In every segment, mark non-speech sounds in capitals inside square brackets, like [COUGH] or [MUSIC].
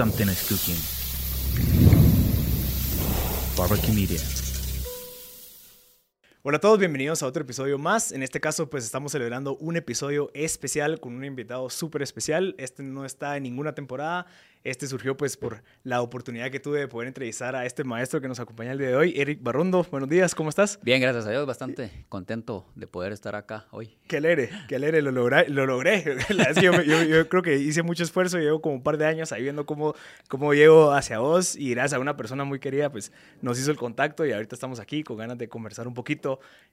something is cooking. Barbecue Media. Hola a todos, bienvenidos a otro episodio más. En este caso, pues estamos celebrando un episodio especial con un invitado súper especial. Este no está en ninguna temporada, este surgió pues por la oportunidad que tuve de poder entrevistar a este maestro que nos acompaña el día de hoy, Eric Barrondo. Buenos días, ¿cómo estás? Bien, gracias a Dios, bastante contento de poder estar acá hoy. Qué alegre, qué alegre, lo, logré, lo logré. [LAUGHS] yo, yo, creo que hice mucho esfuerzo, llevo como un par de años ahí viendo cómo, cómo llego hacia vos y gracias a una persona muy querida pues nos hizo el contacto y ahorita estamos aquí con ganas de conversar un poquito.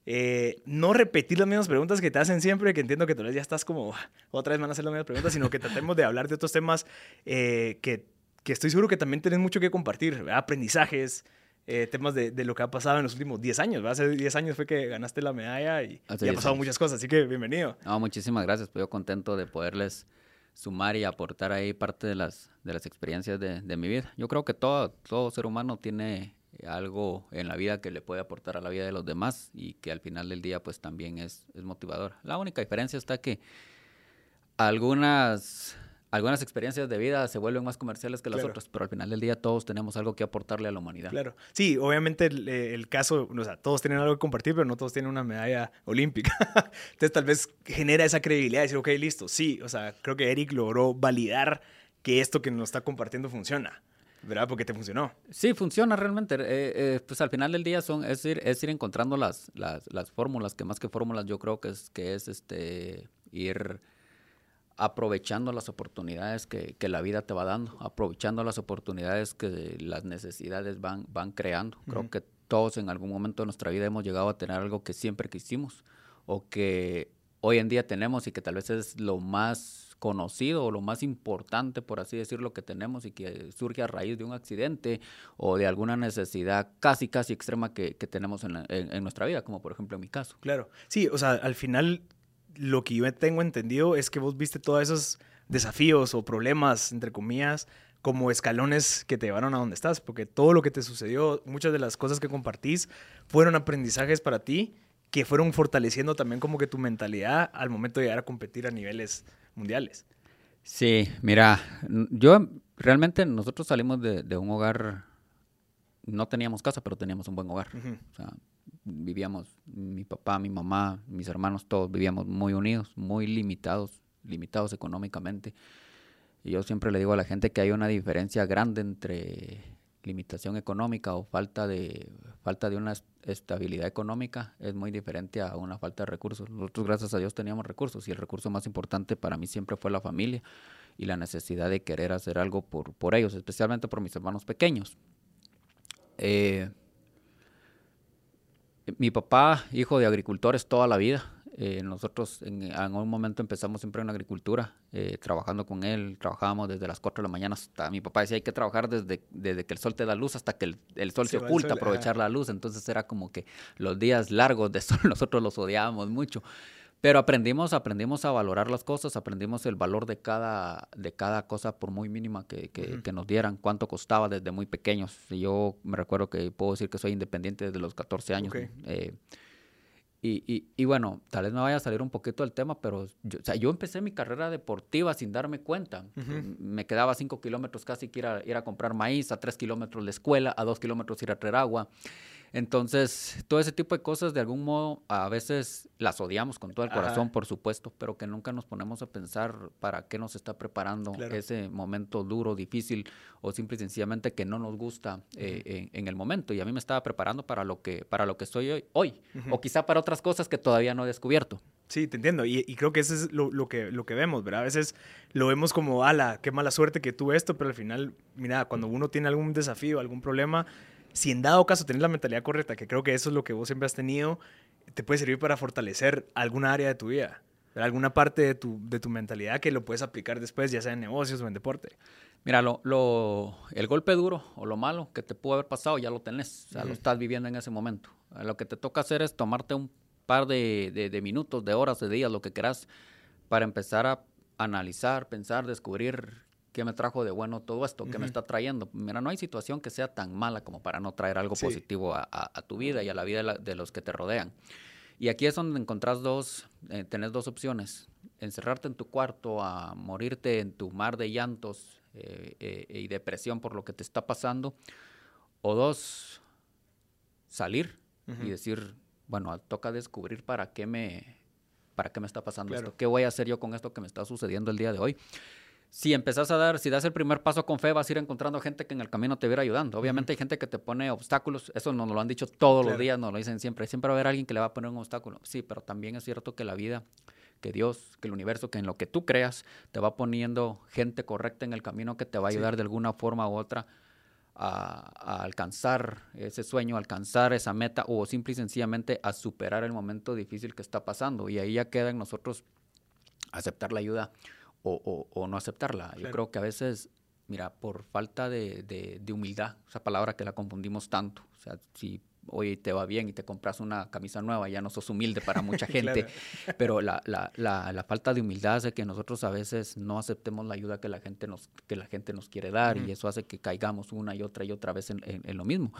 Eh, no repetir las mismas preguntas que te hacen siempre, que entiendo que tal vez ya estás como otra vez van a hacer las mismas preguntas, sino que tratemos de hablar de otros temas eh, que, que, estoy seguro que también tenés mucho que compartir, aprendizajes, eh, temas de, de, lo que ha pasado en los últimos 10 años. Hace 10 años fue que ganaste la medalla y, ha pasado muchas cosas, así que bienvenido. No, muchísimas gracias, estoy contento de poderles sumar y aportar ahí parte de las, de las experiencias de, de mi vida. Yo creo que todo, todo ser humano tiene algo en la vida que le puede aportar a la vida de los demás y que al final del día pues también es, es motivador. La única diferencia está que algunas algunas experiencias de vida se vuelven más comerciales que las otras, pero al final del día todos tenemos algo que aportarle a la humanidad. Claro. Sí, obviamente el, eh, caso, o sea, todos tienen algo que compartir, pero no todos tienen una medalla olímpica. [LAUGHS] Entonces tal vez genera esa credibilidad de decir, ok, listo, sí, o sea, creo que Eric logró validar que esto que nos está compartiendo funciona. ¿Verdad? Porque te funcionó. Sí, funciona realmente. Eh, eh, pues al final del día son, es ir, es ir encontrando las, las, las fórmulas, que más que fórmulas yo creo que es, que es este, ir aprovechando las oportunidades que, que, la vida te va dando, aprovechando las oportunidades que las necesidades van, van creando. Creo que todos en algún momento de nuestra vida hemos llegado a tener algo que siempre quisimos o que hoy en día tenemos y que tal vez es lo más conocido o lo más importante, por así decirlo, que tenemos y que surge a raíz de un accidente o de alguna necesidad casi, casi extrema que, que tenemos en, en, en, nuestra vida, como por ejemplo en mi caso. Claro, sí, o sea, al final lo que yo tengo entendido es que vos viste todos esos desafíos o problemas, entre comillas, como escalones que te llevaron a donde estás, porque todo lo que te sucedió, muchas de las cosas que compartís fueron aprendizajes para ti que fueron fortaleciendo también como que tu mentalidad al momento de llegar a competir a niveles mundiales. Sí, mira, yo realmente nosotros salimos de, de un hogar, no teníamos casa, pero teníamos un buen hogar. Uh -huh. O sea, vivíamos, mi papá, mi mamá, mis hermanos, todos vivíamos muy unidos, muy limitados, limitados económicamente. Y yo siempre le digo a la gente que hay una diferencia grande entre limitación económica o falta de, falta de una estabilidad económica es muy diferente a una falta de recursos. Nosotros, gracias a Dios, teníamos recursos y el recurso más importante para mí siempre fue la familia y la necesidad de querer hacer algo por, por ellos, especialmente por mis hermanos pequeños. Eh, mi papá, hijo de agricultores toda la vida, eh, nosotros en, en, un momento empezamos siempre en agricultura, eh, trabajando con él, trabajábamos desde las 4 de la mañana hasta, mi papá decía, hay que trabajar desde, desde que el sol te da luz hasta que el, el sol se, se oculta, sol, aprovechar la luz, entonces era como que los días largos de [LAUGHS] sol nosotros los odiábamos mucho. Pero aprendimos, aprendimos a valorar las cosas, aprendimos el valor de cada, de cada cosa por muy mínima que, que, uh -huh. que nos dieran, cuánto costaba desde muy pequeños. Yo me recuerdo que puedo decir que soy independiente desde los 14 años. Okay. Y, y, y, bueno, tal vez me vaya a salir un poquito del tema, pero yo, o sea, yo empecé mi carrera deportiva sin darme cuenta. Uh -huh. Me quedaba 5 kilómetros casi que ir a, ir a comprar maíz, a 3 kilómetros la escuela, a 2 kilómetros ir a traer agua. Entonces, todo ese tipo de cosas, de algún modo, a veces las odiamos con todo el corazón, Ajá. por supuesto, pero que nunca nos ponemos a pensar para qué nos está preparando claro. ese momento duro, difícil, o simple y sencillamente que no nos gusta eh, en, en, el momento. Y a mí me estaba preparando para lo que, para lo que soy hoy, hoy uh -huh. o quizá para otras cosas que todavía no he descubierto. Sí, te entiendo. Y, y, creo que eso es lo, lo, que, lo que vemos, ¿verdad? A veces lo vemos como, ala, qué mala suerte que tuve esto, pero al final, mira, cuando uno tiene algún desafío, algún problema, si en dado caso tenés la mentalidad correcta, que creo que eso es lo que vos siempre has tenido, te puede servir para fortalecer alguna área de tu vida, alguna parte de tu, de tu mentalidad que lo puedes aplicar después, ya sea en negocios o en deporte. Mira, lo, lo, el golpe duro o lo malo que te pudo haber pasado ya lo tenés, o sea, uh -huh. lo estás viviendo en ese momento. Lo que te toca hacer es tomarte un par de, de, de minutos, de horas, de días, lo que quieras, para empezar a analizar, pensar, descubrir qué me trajo de bueno todo esto, qué uh -huh. me está trayendo. Mira, no hay situación que sea tan mala como para no traer algo sí. positivo a, a, a, tu vida y a la vida de, la, de, los que te rodean. Y aquí es donde encontrás dos, eh, tenés dos opciones. Encerrarte en tu cuarto, a morirte en tu mar de llantos, eh, eh, y depresión por lo que te está pasando. O dos, salir y decir, bueno, toca descubrir para qué me, para qué me está pasando esto, qué voy a hacer yo con esto que me está sucediendo el día de hoy si empezás a dar, si das el primer paso con fe, vas a ir encontrando gente que en el camino te va a ir ayudando. Obviamente hay gente que te pone obstáculos, eso nos lo han dicho todos los días, nos lo dicen siempre. Siempre va a haber alguien que le va a poner un obstáculo. Sí, pero también es cierto que la vida, que Dios, que el universo, que en lo que tú creas, te va poniendo gente correcta en el camino que te va a ayudar de alguna forma u otra a, a, alcanzar ese sueño, alcanzar esa meta o simple y sencillamente a superar el momento difícil que está pasando. Y ahí ya queda en nosotros aceptar la ayuda o, no aceptarla. Yo creo que a veces, mira, por falta de, de, humildad, esa palabra que la confundimos tanto, o sea, si hoy te va bien y te compras una camisa nueva, ya no sos humilde para mucha [LAUGHS] gente, pero la, la, la, la, falta de humildad hace que nosotros a veces no aceptemos la ayuda que la gente nos, que la gente nos quiere dar y eso hace que caigamos una y otra y otra vez en, en, lo mismo.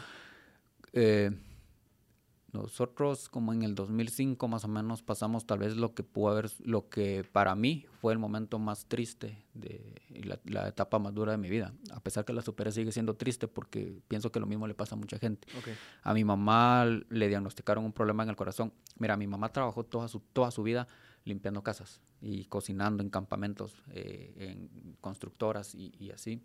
Eh, nosotros como en el 2005 más o menos pasamos tal vez lo que pudo haber, lo que para mí fue el momento más triste de la, etapa más dura de mi vida. A pesar que la supera sigue siendo triste porque pienso que lo mismo le pasa a mucha gente. A mi mamá le diagnosticaron un problema en el corazón. Mira, mi mamá trabajó toda su, toda su vida limpiando casas y cocinando en campamentos, eh, en constructoras y, así.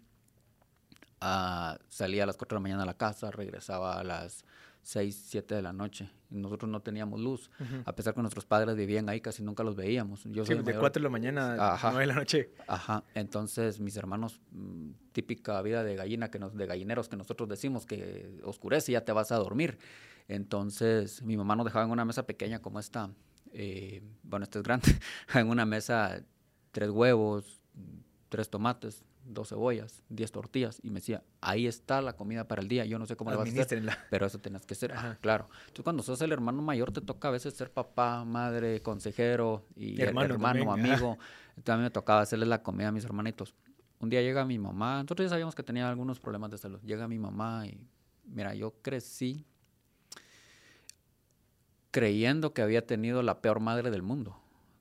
Ah, salía a las 4 de la mañana a la casa, regresaba a las 6, 7 de la noche. Y nosotros no teníamos luz. A pesar que nuestros padres vivían ahí, casi nunca los veíamos. Yo sí, de 4 de la mañana a 9 de la noche. Ajá. Entonces, mis hermanos, mm, típica vida de gallina, que nos, de gallineros que nosotros decimos que oscurece y ya te vas a dormir. Entonces, mi mamá nos dejaba en una mesa pequeña como esta. Eh, bueno, esta es grande. [LAUGHS] en una mesa, tres huevos, tres tomates, dos cebollas, diez tortillas, y me decía, ahí está la comida para el día, yo no sé cómo la vas a hacer, [LAUGHS] pero eso tenés que ser, claro. Entonces cuando sos el hermano mayor te toca a veces ser papá, madre, consejero y hermano, amigo. También me tocaba hacerles la comida a mis hermanitos. Un día llega mi mamá, nosotros ya sabíamos que tenía algunos problemas de salud, llega mi mamá y, mira, yo crecí creyendo que había tenido la peor madre del mundo,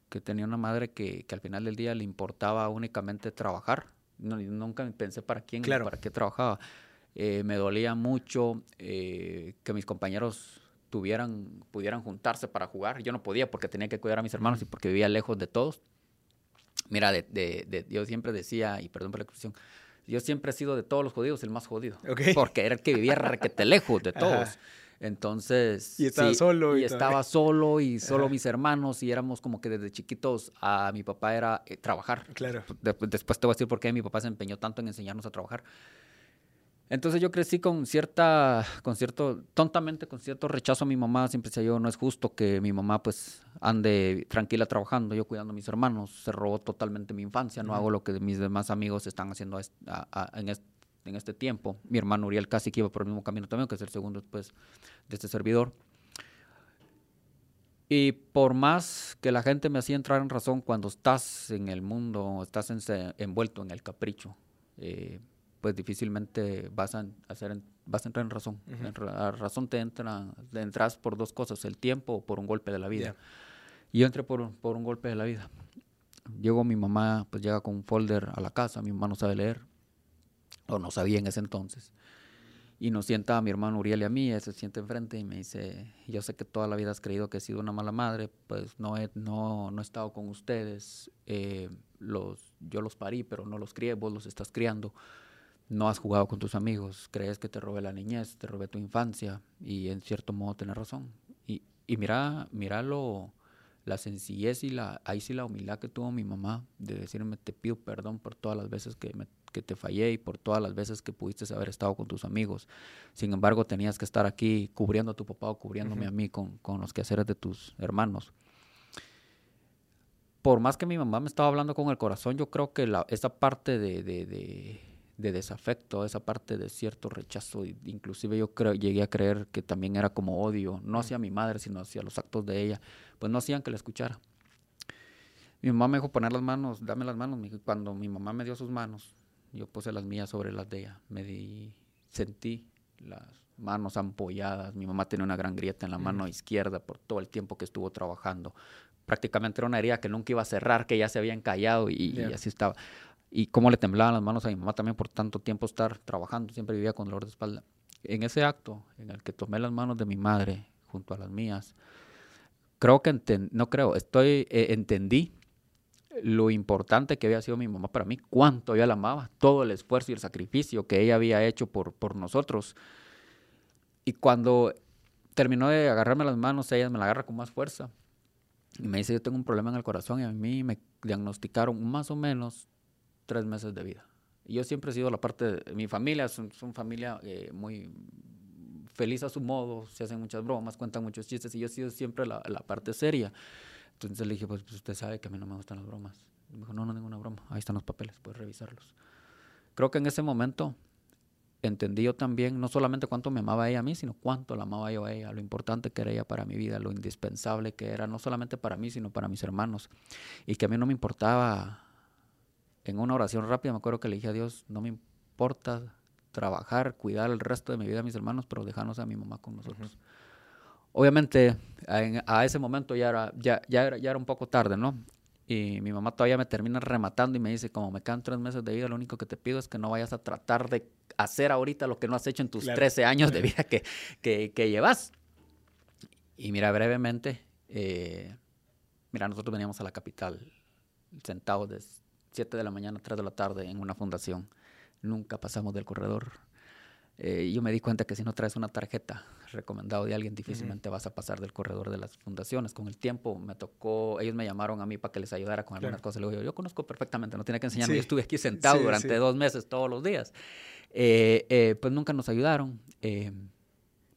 que tenía una madre que, que al final del día le importaba únicamente trabajar no, nunca pensé para quién, para qué trabajaba. Eh, me dolía mucho eh, que mis compañeros tuvieran, pudieran juntarse para jugar. Yo no podía porque tenía que cuidar a mis hermanos y porque vivía lejos de todos. Mira, de, de, yo siempre decía, y perdón por la expresión, yo siempre he sido de todos los jodidos el más jodido. Porque era el que vivía requete lejos de [LAUGHS] todos. Entonces. Y estaba solo. Y, estaba solo y solo mis hermanos y éramos como que desde chiquitos a mi papá era eh, trabajar. Claro. después te voy a decir por qué mi papá se empeñó tanto en enseñarnos a trabajar. Entonces yo crecí con cierta, con cierto, tontamente, con cierto rechazo a mi mamá. Siempre decía yo, no es justo que mi mamá pues ande tranquila trabajando, yo cuidando a mis hermanos. Se robó totalmente mi infancia, no hago lo que mis demás amigos están haciendo en, este, en este tiempo. Mi hermano Uriel casi que iba por el mismo camino también, que es el segundo después de este servidor. Y por más que la gente me hacía entrar en razón cuando estás en el mundo, estás envuelto en el capricho, eh, pues difícilmente vas a, hacer, vas a entrar en razón. La razón te entra, entras por dos cosas, el tiempo o por un golpe de la vida. Y yo entré por, por un golpe de la vida. Llego mi mamá, pues llega con un folder a la casa, mi mamá no sabe leer, o no sabía en ese entonces. Y nos sienta a mi hermano Uriel y a mí, él se siente enfrente y me dice, yo sé que toda la vida has creído que he sido una mala madre, pues no he, no, no he estado con ustedes, eh, los, yo los parí, pero no los crié, vos los estás criando, no has jugado con tus amigos, crees que te robé la niñez, te robé tu infancia, y en cierto modo tienes razón. Y, y mira, mira lo, la sencillez y la, ahí sí la humildad que tuvo mi mamá de decirme, te pido perdón por todas las veces que me que te fallé y por todas las veces que pudiste haber estado con tus amigos. Sin embargo, tenías que estar aquí cubriendo a tu papá o cubriéndome a mí con, con, los quehaceres de tus hermanos. Por más que mi mamá me estaba hablando con el corazón, yo creo que la, esa parte de, de, de, desafecto, esa parte de cierto rechazo, inclusive yo creo, llegué a creer que también era como odio, no hacia mi madre, sino hacia los actos de ella, pues no hacían que la escuchara. Mi mamá me dijo poner las manos, dame las manos. Cuando mi mamá me dio sus manos, yo puse las mías sobre las de ella. Me di, sentí las manos ampolladas. Mi mamá tenía una gran grieta en la mano izquierda por todo el tiempo que estuvo trabajando. Prácticamente era una herida que nunca iba a cerrar, que ya se habían callado y, así estaba. y cómo le temblaban las manos a mi mamá también por tanto tiempo estar trabajando, siempre vivía con dolor de espalda. En ese acto en el que tomé las manos de mi madre junto a las mías, creo que, no creo, estoy, eh, entendí lo importante que había sido mi mamá para mí, cuánto yo la amaba, todo el esfuerzo y el sacrificio que ella había hecho por, por nosotros. Y cuando terminó de agarrarme las manos, ella me la agarra con más fuerza. Y me dice, yo tengo un problema en el corazón y a mí me diagnosticaron más o menos tres meses de vida. Y yo siempre he sido la parte de mi familia, son, son familia eh, muy feliz a su modo, se hacen muchas bromas, cuentan muchos chistes y yo he sido siempre la, la parte seria. Entonces le dije, pues, pues, usted sabe que a mí no me gustan las bromas. Me dijo, no, no, ninguna broma, ahí están los papeles, puedes revisarlos. Creo que en ese momento entendí yo también no solamente cuánto me amaba ella a mí, sino cuánto la amaba yo a ella, lo importante que era ella para mi vida, lo indispensable que era, no solamente para mí, sino para mis hermanos. Y que a mí no me importaba, en una oración rápida me acuerdo que le dije a Dios, no me importa trabajar, cuidar el resto de mi vida a mis hermanos, pero dejarnos a mi mamá con nosotros. Obviamente, a, ese momento ya era, ya, ya, era, ya era un poco tarde, ¿no? Y mi mamá todavía me termina rematando y me dice, como me quedan tres meses de vida, lo único que te pido es que no vayas a tratar de hacer ahorita lo que no has hecho en tus 13 años de vida que, que, que, llevas. Y mira, brevemente, eh, mira, nosotros veníamos a la capital sentados de 7 de la mañana a 3 de la tarde en una fundación. Nunca pasamos del corredor. Eh, yo me di cuenta que si no traes una tarjeta recomendado de alguien, difícilmente vas a pasar del corredor de las fundaciones. Con el tiempo me tocó, ellos me llamaron a mí para que les ayudara con algunas cosas. Le digo, yo, conozco perfectamente, no tiene que enseñarme. Yo estuve aquí sentado durante dos meses todos los días. Eh, eh, pues nunca nos ayudaron. Eh,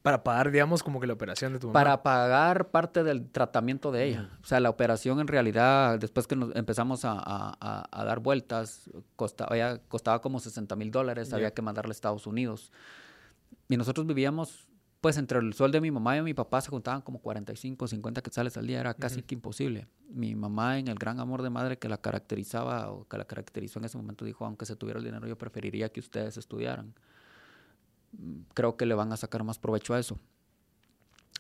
para pagar, digamos, como que la operación de tu mamá. Para pagar parte del tratamiento de ella. O sea, la operación en realidad, después que nos empezamos a, a, dar vueltas, costaba, costaba como 60 mil dólares, había que mandarle a Estados Unidos. Y nosotros vivíamos pues entre el sueldo de mi mamá y mi papá se juntaban como 45, 50 quetzales al día, era casi que imposible. Mi mamá en el gran amor de madre que la caracterizaba o que la caracterizó en ese momento dijo, aunque se tuviera el dinero yo preferiría que ustedes estudiaran. Mm, creo que le van a sacar más provecho a eso.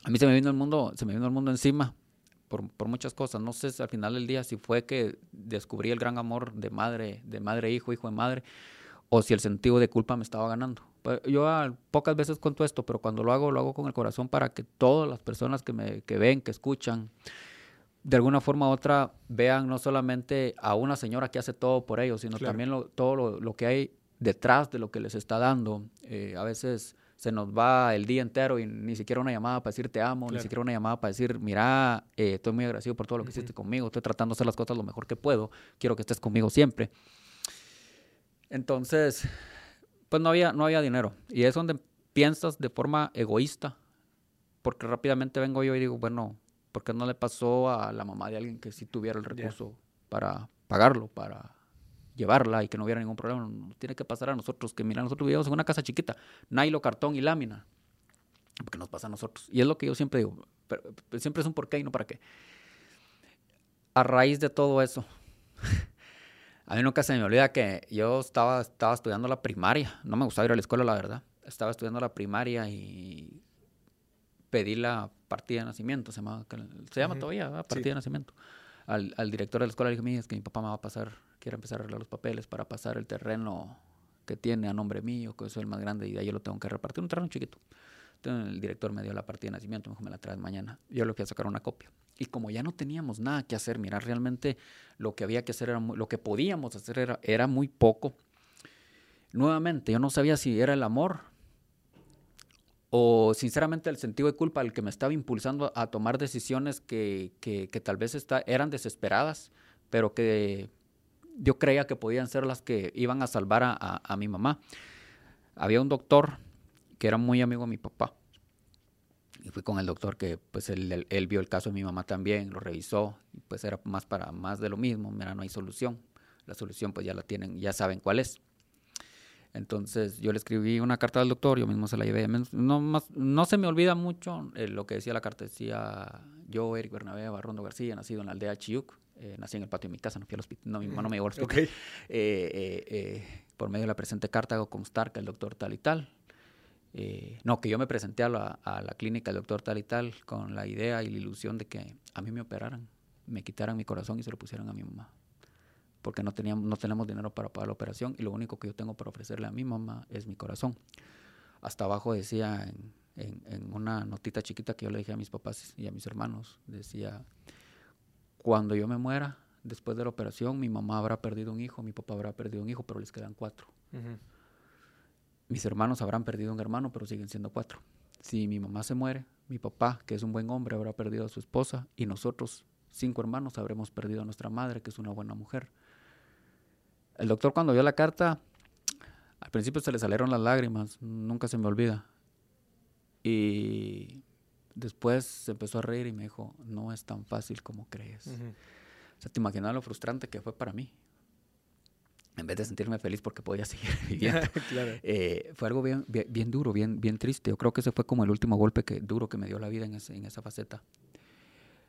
A mí se me vino el mundo, se me vino el mundo encima por, por muchas cosas. No sé al final del día si fue que descubrí el gran amor de madre, de madre hijo, hijo de madre, o si el sentido de culpa me estaba ganando pues, yo pocas veces cuento esto, pero cuando lo hago, lo hago con el corazón para que todas las personas que me que ven, que escuchan, de alguna forma u otra vean no solamente a una señora que hace todo por ellos, sino también todo lo, que hay detrás de lo que les está dando. Eh, a veces se nos va el día entero y ni siquiera una llamada para decir te amo, ni siquiera una llamada para decir, mira, eh, estoy muy agradecido por todo lo que hiciste conmigo, estoy tratando de hacer las cosas lo mejor que puedo, quiero que estés conmigo siempre. Entonces, pues no había, no había dinero. Y es donde piensas de forma egoísta, porque rápidamente vengo yo y digo, bueno, ¿por qué no le pasó a la mamá de alguien que sí tuviera el recurso para pagarlo, para llevarla y que no hubiera ningún problema? tiene que pasar a nosotros, que mira, nosotros vivíamos en una casa chiquita, nylon, cartón y lámina, porque nos pasa a nosotros. Y es lo que yo siempre digo, pero, siempre es un por qué y no para qué. A raíz de todo eso, [LAUGHS] A mí nunca se me olvida que yo estaba, estaba estudiando la primaria. No me gustaba ir a la escuela, la verdad. Estaba estudiando la primaria y pedí la partida de nacimiento. Se llama, se llama todavía, partida de nacimiento. Al, al, director de la escuela le dije, es que mi papá me va a pasar, quiere empezar a arreglar los papeles para pasar el terreno que tiene a nombre mío, que soy el más grande y de ahí yo lo tengo que repartir. Un terreno chiquito. El director me dio la partida de nacimiento, me dijo, me la traes mañana. Yo le fui a sacar una copia. Y como ya no teníamos nada que hacer, mira, realmente lo que había que hacer, era lo que podíamos hacer era, era muy poco. Nuevamente, yo no sabía si era el amor o sinceramente el sentido de culpa el que me estaba impulsando a tomar decisiones que, que, tal vez está, eran desesperadas, pero que yo creía que podían ser las que iban a salvar a, a mi mamá. Había un doctor que era muy amigo de mi papá y fui con el doctor que pues él, él, vio el caso de mi mamá también, lo revisó y pues era más para más de lo mismo, mira, no hay solución. La solución pues ya la tienen, ya saben cuál es. Entonces yo le escribí una carta al doctor, yo mismo se la llevé. No, más, no se me olvida mucho eh, lo que decía la carta. Decía, yo, Eric Bernabé Barrondo García, nacido en la aldea Chiyuc, eh, nací en el patio de mi casa, no fui al hospital, no, mi mamá no me llevó al hospital. Eh, por medio de la presente carta hago constar que el doctor tal y tal eh, no, que yo me presenté a la, clínica del doctor tal y tal con la idea y la ilusión de que a mí me operaran, me quitaran mi corazón y se lo pusieran a mi mamá. porque no, teníamos, no tenemos dinero para pagar la operación y lo único que yo tengo para ofrecerle a mi mamá es mi corazón. Hasta abajo decía en, una notita chiquita que yo le dije a mis papás y a mis hermanos, decía, cuando yo me muera, después de la operación, mi mamá habrá perdido un hijo, mi papá habrá perdido un hijo, pero les quedan cuatro. Mis hermanos habrán perdido un hermano, pero siguen siendo cuatro. Si mi mamá se muere, mi papá, que es un buen hombre, habrá perdido a su esposa y nosotros, cinco hermanos, habremos perdido a nuestra madre, que es una buena mujer. El doctor cuando vio la carta, al principio se le salieron las lágrimas, nunca se me olvida. Y después se empezó a reír y me dijo, no es tan fácil como crees. O sea, te imaginas lo frustrante que fue para mí. En vez de sentirme feliz porque podía [LAUGHS] seguir [LAUGHS] viviendo. claro. Eh, fue algo bien, bien, bien, duro, bien, bien triste. Yo creo que ese fue como el último golpe que, duro que me dio la vida en, ese, en esa faceta.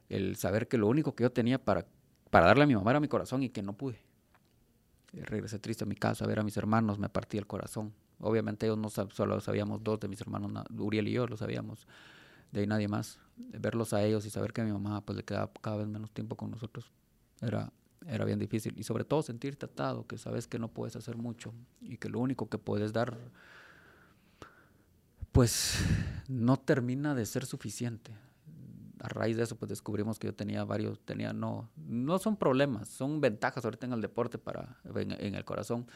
El saber que lo único que yo tenía para, para darle a mi mamá era mi corazón y que no pude. Eh, regresé triste a mi casa a ver a mis hermanos, me partí el corazón. Obviamente ellos no sab solo sabíamos dos de mis hermanos, Uriel y yo lo sabíamos, de ahí nadie más. Verlos a ellos y saber que a mi mamá pues le quedaba cada vez menos tiempo con nosotros era, era bien difícil. Y sobre todo sentirte atado, que sabes que no puedes hacer mucho y que lo único que puedes dar pues no termina de ser suficiente. A raíz de eso, pues descubrimos que yo tenía varios, tenía, no, no son problemas, son ventajas ahorita en el deporte para, en, en el corazón.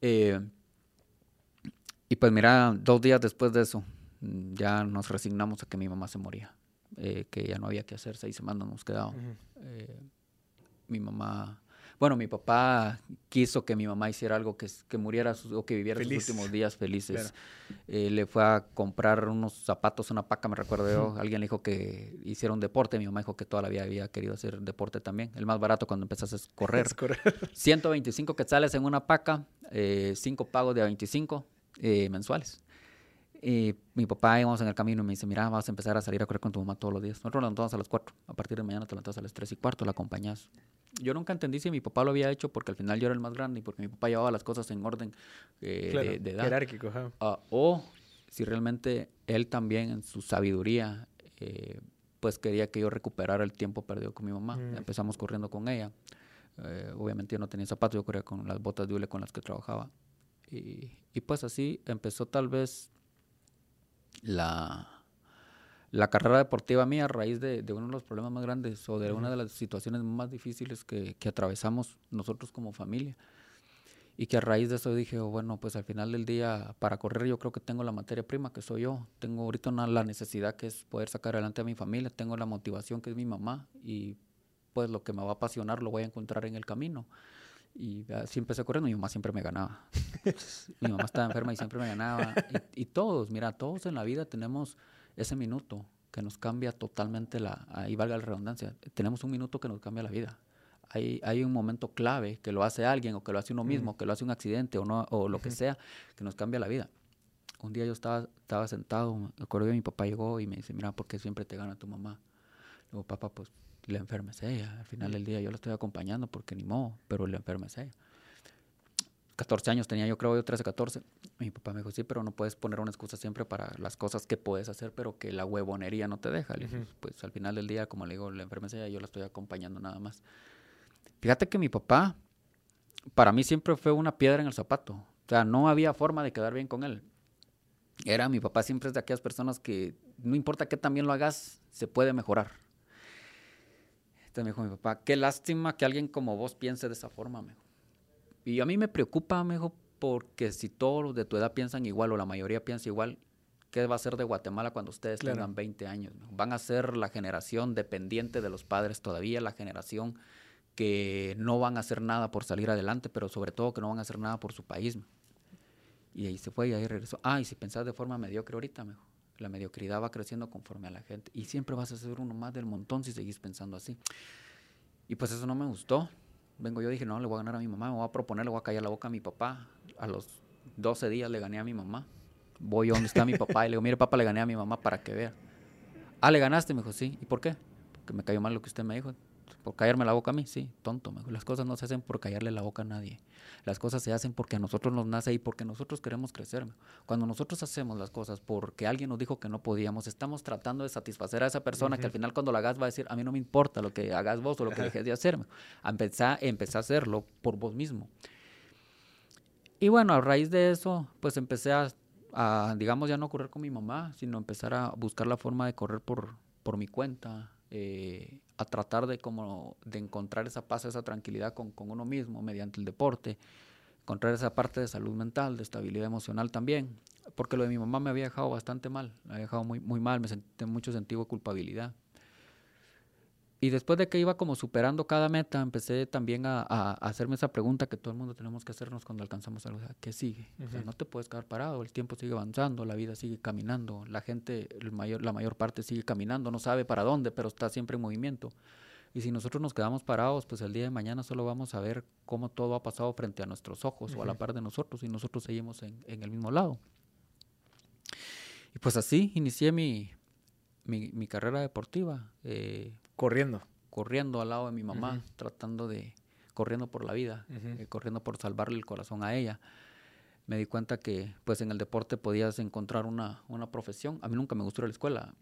Eh, y pues mira, dos días después de eso, ya nos resignamos a que mi mamá se moría, eh, que ya no había que hacer, seis semanas nos quedaban. Uh -huh. eh, mi mamá, bueno, mi papá quiso que mi mamá hiciera algo que, que muriera sus, o que viviera Feliz. sus últimos días felices. Claro. Eh, le fue a comprar unos zapatos, una paca, me recuerdo yo. [LAUGHS] Alguien le dijo que hiciera un deporte. Mi mamá dijo que toda la vida había querido hacer deporte también. El más barato cuando empezás a correr. Es correr. [LAUGHS] 125 [LAUGHS] quetzales en una paca, eh, cinco pagos de 25 eh, mensuales. Y mi papá íbamos en el camino y me dice, mira, vas a empezar a salir a correr con tu mamá todos los días. Nosotros nos levantamos a las 4. A partir de mañana te levantas a las 3 y cuarto, la acompañas. Yo nunca entendí si mi papá lo había hecho porque al final yo era el más grande y porque mi papá llevaba las cosas en orden eh, claro, de, de, edad. Jerárquico, uh, o si realmente él también en su sabiduría eh, pues quería que yo recuperara el tiempo perdido con mi mamá. Mm. Empezamos corriendo con ella. Eh, obviamente yo no tenía zapatos, yo corría con las botas de hule con las que trabajaba. Y, y pues así empezó tal vez la, la carrera deportiva mía a raíz de, de, uno de los problemas más grandes o de una de las situaciones más difíciles que, que, atravesamos nosotros como familia. Y que a raíz de eso dije, oh, bueno, pues al final del día, para correr yo creo que tengo la materia prima, que soy yo. Tengo ahorita una, la necesidad que es poder sacar adelante a mi familia. Tengo la motivación que es mi mamá. Y pues lo que me va a apasionar lo voy a encontrar en el camino. Y así empecé corriendo, mi mamá siempre me ganaba. [LAUGHS] mi mamá estaba enferma y siempre me ganaba. Y, y, todos, mira, todos en la vida tenemos ese minuto que nos cambia totalmente la, ahí valga la redundancia, tenemos un minuto que nos cambia la vida. Hay, hay un momento clave que lo hace alguien o que lo hace uno mismo, mm. que lo hace un accidente o, no, o lo que sea, que nos cambia la vida. Un día yo estaba, estaba sentado, me acuerdo que mi papá llegó y me dice, mira, ¿por qué siempre te gana tu mamá? Le digo, papá, pues la enferma es ella. Al final del día yo la estoy acompañando porque ni modo, pero la enferma es ella. 14 años tenía yo, creo yo, 13, 14. Mi papá me dijo, sí, pero no puedes poner una excusa siempre para las cosas que puedes hacer, pero que la huevonería no te deja. Uh -huh. Pues al final del día, como le digo, la ella, yo la estoy acompañando nada más. Fíjate que mi papá, para mí siempre fue una piedra en el zapato. O sea, no había forma de quedar bien con él. Era, mi papá siempre es de aquellas personas que no importa qué también lo hagas, se puede mejorar. Entonces me dijo mi papá, qué lástima que alguien como vos piense de esa forma, me dijo. Y a mí me preocupa, me dijo, porque si todos los de tu edad piensan igual o la mayoría piensa igual, ¿qué va a ser de Guatemala cuando ustedes claro. tengan 20 años? Van a ser la generación dependiente de los padres todavía, la generación que no van a hacer nada por salir adelante, pero sobre todo que no van a hacer nada por su país. Y ahí se fue y ahí regresó. Ah, y si pensás de forma mediocre ahorita, me dijo, la mediocridad va creciendo conforme a la gente. Y siempre vas a ser uno más del montón si seguís pensando así. Y pues eso no me gustó. Vengo yo dije, no, le voy a ganar a mi mamá, me voy a proponer, le voy a callar la boca a mi papá. A los 12 días le gané a mi mamá. Voy donde está mi papá y le digo, mire papá, le gané a mi mamá para que vea. Ah, ¿le ganaste? Me dijo, sí. ¿Y por qué? Porque me cayó mal lo que usted me dijo. Por callarme la boca a mí, sí, tonto. me- Las cosas no se hacen por callarle la boca a nadie. Las cosas se hacen porque a nosotros nos nace y porque nosotros queremos crecer. me. Cuando nosotros hacemos las cosas porque alguien nos dijo que no podíamos, estamos tratando de satisfacer a esa persona que al final cuando la hagas va a decir, a mí no me importa lo que hagas vos o lo que dejes de hacerme. Empezá, empecé a hacerlo por vos mismo. Y bueno, a raíz de eso, pues empecé a, a, digamos, ya no correr con mi mamá, sino empezar a buscar la forma de correr por, por mi cuenta, eh, a tratar de, como, de encontrar esa paz, esa tranquilidad con, con uno mismo mediante el deporte, encontrar esa parte de salud mental, de estabilidad emocional también, porque lo de mi mamá me había dejado bastante mal, me había dejado muy, muy mal, me sentí mucho sentido de culpabilidad. Y después de que iba como superando cada meta, empecé también a, hacerme esa pregunta que todo el mundo tenemos que hacernos cuando alcanzamos algo. o sea, ¿Qué sigue? O sea, no te puedes quedar parado, el tiempo sigue avanzando, la vida sigue caminando, la gente, el mayor, la mayor parte sigue caminando, no sabe para dónde, pero está siempre en movimiento. Y si nosotros nos quedamos parados, pues el día de mañana solo vamos a ver cómo todo ha pasado frente a nuestros ojos o a la par de nosotros y nosotros seguimos en, en el mismo lado. Y pues así inicié mi, mi, mi carrera deportiva. eh, Corriendo. corriendo al lado de mi mamá, tratando de, corriendo por la vida, eh, corriendo por salvarle el corazón a ella. Me di cuenta que pues en el deporte podías encontrar una, una profesión. A mí nunca me gustó la escuela.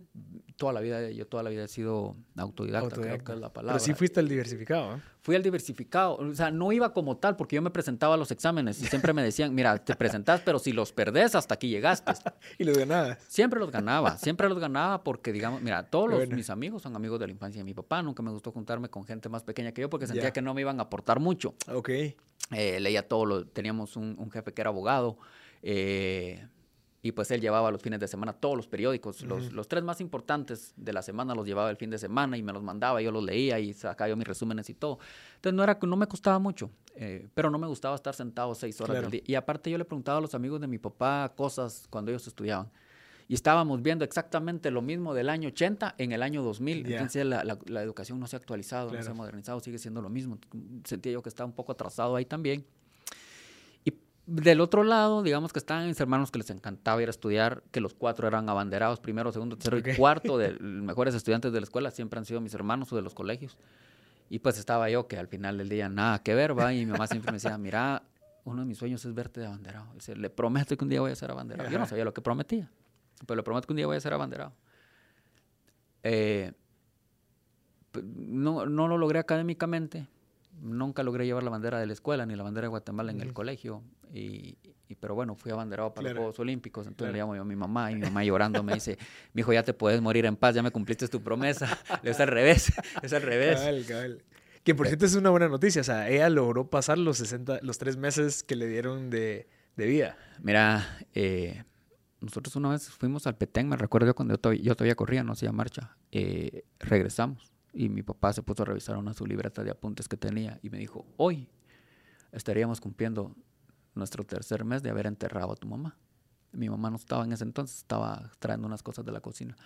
Toda la vida, yo toda la vida he sido autodidacta, creo que Autodidacta. es la palabra. Pero sí fuiste el diversificado, ¿eh? Fui al diversificado, o sea, no iba como tal porque yo me presentaba a los exámenes y siempre me decían, mira, te presentás, pero si los perdés, hasta aquí llegaste. [LAUGHS] Y los ganabas. Siempre los ganaba, siempre los ganaba porque, digamos, mira, todos los, Bueno. mis amigos son amigos de la infancia de mi papá. Nunca me gustó juntarme con gente más pequeña que yo porque sentía que no me iban a aportar mucho. Ok. Eh, leía todo, lo, teníamos un, un jefe que era abogado eh, y pues él llevaba los fines de semana todos los periódicos. los, tres más importantes de la semana los llevaba el fin de semana y me los mandaba, yo los leía y sacaba yo mis resúmenes y todo. Entonces no, era, no me costaba mucho, eh, pero no me gustaba estar sentado seis horas Claro. del día. Y aparte yo le preguntaba a los amigos de mi papá cosas cuando ellos estudiaban. Y estábamos viendo exactamente lo mismo del año 80 en el año 2000. Ya. Entonces la, la- la educación no se ha actualizado, no se ha modernizado, sigue siendo lo mismo. Sentía yo que estaba un poco atrasado ahí también. Del otro lado, digamos que estaban mis hermanos que les encantaba ir a estudiar, que los cuatro eran abanderados, primero, segundo, tercero y [LAUGHS] cuarto de los mejores estudiantes de la escuela, siempre han sido mis hermanos o de los colegios. Y pues estaba yo, que al final del día nada que ver, va, y mi mamá siempre me decía, [LAUGHS] mira, uno de mis sueños es verte de abanderado. Dice, le prometo que un día voy a ser abanderado. Yo no sabía lo que prometía, pero le prometo que un día voy a ser abanderado. Eh, no, no lo logré académicamente, nunca logré llevar la bandera de la escuela ni la bandera de Guatemala en el colegio, y, y- pero bueno, fui abanderado para Claro. los Juegos Olímpicos, entonces le llamo yo a mi mamá y mi mamá llorando me dice, [LAUGHS] mi hijo, ya te puedes morir en paz, ya me cumpliste tu promesa. [LAUGHS] es al revés, [LAUGHS] es al revés. Cabal, cabal. Que por cierto es una buena noticia. O sea, ella logró pasar los 60, los tres meses que le dieron de, de vida. Mira, eh, nosotros una vez fuimos al Petén, me recuerdo cuando yo todavía, yo todavía corría, no hacía marcha. eh, regresamos y mi papá se puso a revisar una de sus libretas de apuntes que tenía y me dijo, hoy estaríamos cumpliendo nuestro tercer mes de haber enterrado a tu mamá. Mi mamá no estaba en ese entonces, estaba trayendo unas cosas de la cocina.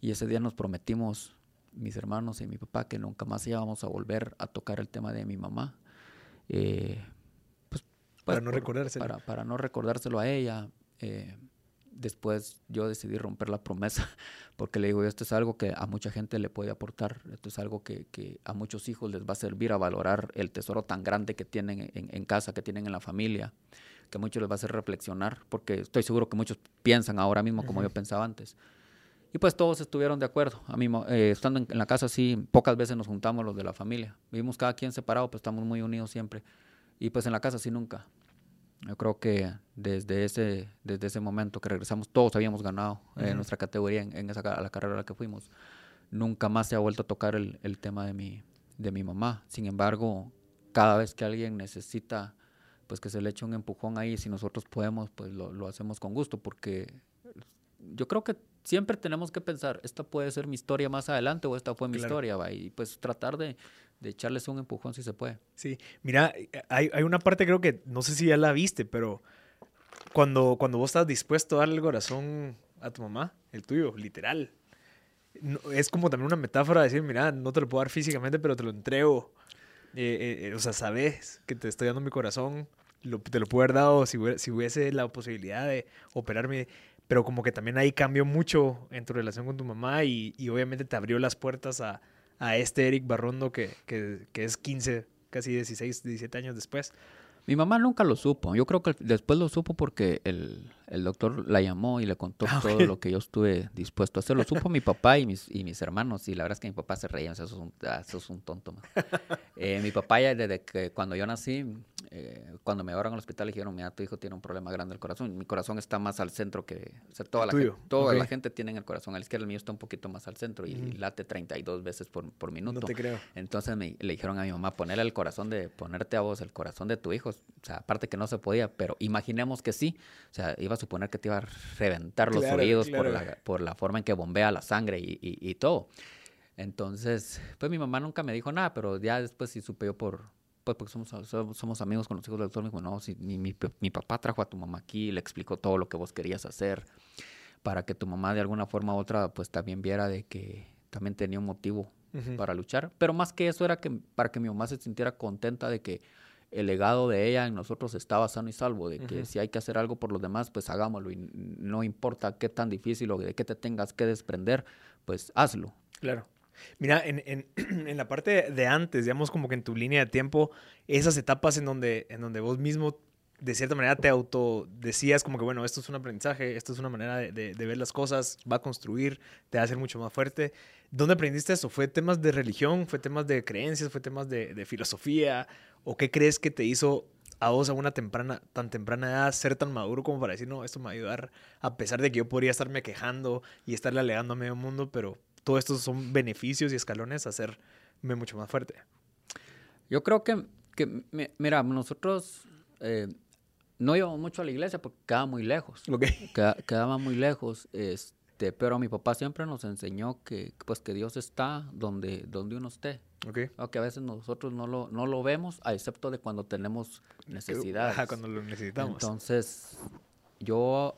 Y ese día nos prometimos, mis hermanos y mi papá, que nunca más íbamos a volver a tocar el tema de mi mamá. Eh, pues, Para pues, no recordárselo. Para, para no recordárselo a ella. eh, después yo decidí romper la promesa [LAUGHS] porque le digo, esto es algo que a mucha gente le puede aportar, esto es algo que, que a muchos hijos les va a servir a valorar el tesoro tan grande que tienen en, en casa, que tienen en la familia, que a muchos les va a hacer reflexionar, porque estoy seguro que muchos piensan ahora mismo como yo pensaba antes. Y pues todos estuvieron de acuerdo. A mí, eh, estando en, en la casa, sí, pocas veces nos juntamos los de la familia. Vivimos cada quien separado, pero estamos muy unidos siempre. Y pues en la casa sí nunca. Yo creo que desde ese, desde ese momento que regresamos, todos habíamos ganado eh, Ujú. nuestra categoría en, en esa, a la carrera a la que fuimos. Nunca más se ha vuelto a tocar el, el tema de mi, de mi mamá. Sin embargo, cada vez que alguien necesita pues que se le eche un empujón ahí, si nosotros podemos, pues lo, lo hacemos con gusto, porque yo creo que siempre tenemos que pensar, esta puede ser mi historia más adelante o esta fue mi Claro. historia, va, y pues tratar de, de echarles un empujón si se puede. Sí, mira, hay, hay una parte creo que no sé si ya la viste, pero cuando, cuando vos estás dispuesto a darle el corazón a tu mamá, el tuyo, literal. no- es como también una metáfora de decir, mira, no te lo puedo dar físicamente, pero te lo entrego. Eh, eh, eh, o sea, sabes que te estoy dando mi corazón, lo- te lo puedo haber dado si, si hubiese la posibilidad de operarme, pero como que también ahí cambió mucho en tu relación con tu mamá y, y obviamente te abrió las puertas a, a este Eric Barrondo que, que, que es 15, casi 16, 17 años después? Mi mamá nunca lo supo. Yo creo que después lo supo porque el, el doctor la llamó y le contó Ah, todo lo que yo estuve dispuesto a hacer. Lo [LAUGHS] supo mi papá y mis, y mis hermanos. Y la verdad es que mi papá se reía. o sea, eso, es un, ah, eso es un tonto. man. [LAUGHS] Eh, mi papá ya desde que cuando yo nací, eh, cuando me llevaron al hospital, le dijeron, mira, tu hijo tiene un problema grande del corazón. Mi corazón está más al centro que... O sea, toda, la, tuyo, gente, toda la gente tiene el corazón a la izquierda. El mío está un poquito más al centro y, Ujú. late 32 veces por, por minuto. No te creo. Entonces me, le dijeron a mi mamá, ponerle el corazón de, ponerte a vos el corazón de tu hijo. O sea, aparte que no se podía, pero imaginemos que sí. O sea, iba a suponer que te iba a reventar los Claro, oídos claro. por, la, por la forma en que bombea la sangre y, y- y todo. Entonces, pues mi mamá nunca me dijo nada, pero ya después sí supe yo por, pues porque somos, somos, somos amigos con los hijos del doctor, me dijo, no, si mi, mi, mi papá trajo a tu mamá aquí, le explicó todo lo que vos querías hacer, para que tu mamá de alguna forma u otra, pues también viera de que también tenía un motivo para luchar. Pero más que eso era que para que mi mamá se sintiera contenta de que el legado de ella en nosotros estaba sano y salvo, de que si hay que hacer algo por los demás, pues hagámoslo y no importa qué tan difícil o de qué te tengas que desprender, pues hazlo. Claro. Mira, en, en, [CLEARS THROAT] en la parte de antes, digamos como que en tu línea de tiempo, esas etapas en donde, en donde vos mismo de cierta manera te autodecías como que, bueno, esto es un aprendizaje, esto es una manera de, de- ver las cosas, va a construir, te va a hacer mucho más fuerte. ¿Dónde aprendiste eso? ¿Fue temas de religión? ¿Fue temas de creencias? ¿Fue temas de, de filosofía? ¿O qué crees que te hizo a vos a una temprana, tan temprana edad ser tan maduro como para decir, no, esto me va a ayudar, a pesar de que yo podría estarme quejando y estarle alegando a medio mundo, pero todo esto son beneficios y escalones a hacerme mucho más fuerte. Yo creo que, que mi- mira, nosotros eh, no íbamos mucho a la iglesia porque quedaba muy lejos. [LAUGHS] Queda- quedaba muy lejos, este, pero mi papá siempre nos enseñó que, pues, que Dios está donde, donde uno esté. Ok. Aunque a veces nosotros no lo, no lo vemos, a excepto de cuando tenemos necesidades. Ajá, cuando lo necesitamos. Entonces, yo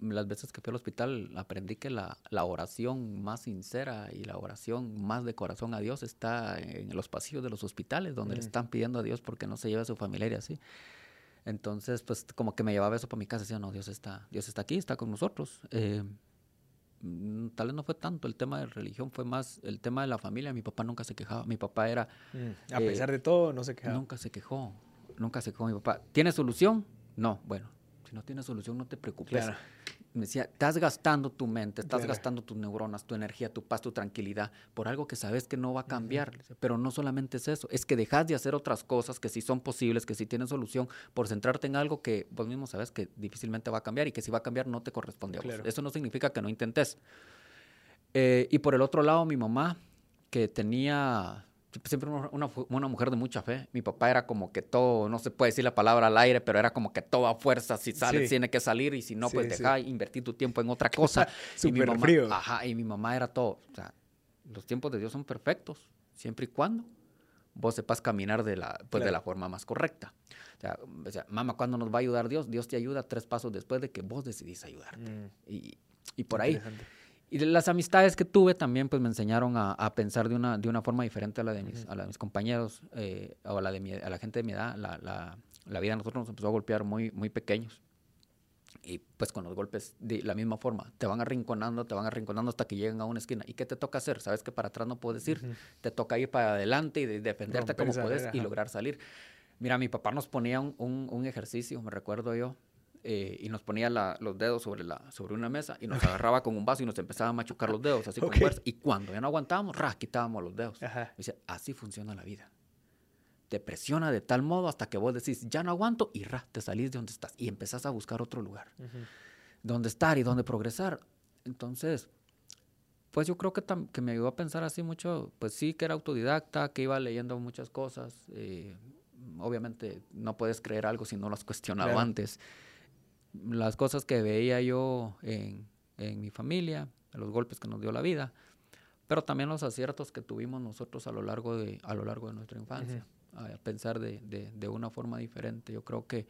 las veces que fui al hospital aprendí que la, la oración más sincera y la oración más de corazón a Dios está en los pasillos de los hospitales, donde le Mm. están pidiendo a Dios porque no se lleva a su familia y así. Entonces, pues como que me llevaba eso para mi casa, decía, no, Dios está, Dios está aquí, está con nosotros. Eh, mm, tal vez no fue tanto el tema de religión, fue más el tema de la familia. Mi papá nunca se quejaba. Mi papá era, Mm, A eh, pesar de todo, no sé qué. Nunca se quejó, nunca se quejó mi papá. ¿Tiene solución? No, bueno, si no tiene solución no te preocupes. Claro. Me decía, estás gastando tu mente, estás gastando tus neuronas, tu energía, tu paz, tu tranquilidad por algo que sabes que no va a cambiar. Pero no solamente es eso, es que dejas de hacer otras cosas que sí son posibles, que sí tienen solución, por centrarte en algo que vos mismo sabes que difícilmente va a cambiar y que si va a cambiar no te corresponde a vos. Claro. Eso no significa que no intentes. Eh, y por el otro lado, mi mamá, que tenía siempre una, una mujer de mucha fe. Mi papá era como que todo, no se puede decir la palabra al aire, pero era como que toda fuerza, si sale, Sí. tiene que salir, y si no, pues sí. deja, invertir tu tiempo en otra cosa. [LAUGHS] y mi Súper mamá, frío. Ajá, y mi mamá era todo. O sea, los tiempos de Dios son perfectos, siempre y cuando vos sepas caminar de la, pues, de la forma más correcta. O sea, o sea, mamá, ¿cuándo nos va a ayudar Dios? Dios te ayuda tres pasos después de que vos decidís ayudar. Mm, Y, y por ahí. Y las amistades que tuve también pues me enseñaron a, a pensar de una, de una forma diferente a la de mis, a la de mis compañeros eh, o a la, de mi- a la gente de mi edad. La, la, la vida a nosotros nos empezó a golpear muy, muy pequeños. Y pues con los golpes de la misma forma, te van arrinconando, te van arrinconando hasta que llegan a una esquina. ¿Y qué te toca hacer? Sabes que para atrás no puedes ir. Ujú. Te toca ir para adelante y de- defenderte Romper como puedes y lograr salir. Mira, mi papá nos ponía un, un- un ejercicio, me recuerdo yo, eh, y nos ponía la- los dedos sobre, la, sobre una mesa y nos agarraba con un vaso y nos empezaba a machucar los dedos, así Ok. con fuerza. Y cuando ya no aguantábamos, ra, quitábamos los dedos. Ajá. Decía, así funciona la vida. Te presiona de tal modo hasta que vos decís, ya no aguanto, y ra, te salís de donde estás y empezás a buscar otro lugar Ujú. dónde estar y dónde progresar. Entonces, pues yo creo que, que me ayudó a pensar así mucho, pues sí, que era autodidacta, que iba leyendo muchas cosas. eh, obviamente no puedes creer algo si no lo has cuestionado Claro. antes. Las cosas que veía yo en, en mi familia, los golpes que nos dio la vida, pero también los aciertos que tuvimos nosotros a lo largo de, a lo largo de nuestra infancia, a pensar de, de- de una forma diferente. Yo creo que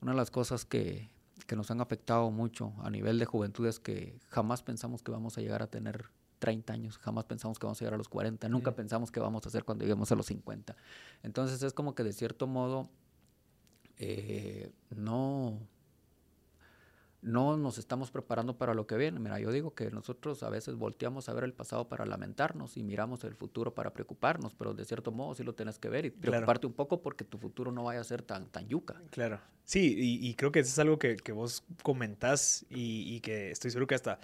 una de las cosas que, que nos han afectado mucho a nivel de juventud es que jamás pensamos que vamos a llegar a tener 30 años, jamás pensamos que vamos a llegar a los 40, nunca Ujú. pensamos que vamos a hacer cuando lleguemos a los 50. Entonces es como que de cierto modo eh, no, no nos estamos preparando para lo que viene. Mira, yo digo que nosotros a veces volteamos a ver el pasado para lamentarnos y miramos el futuro para preocuparnos, pero de cierto modo sí lo tienes que ver y preocuparte un poco porque tu futuro no vaya a ser tan, tan yuca. Claro. Sí, y, creo que eso es algo que, que vos comentás y, y, que estoy seguro que hasta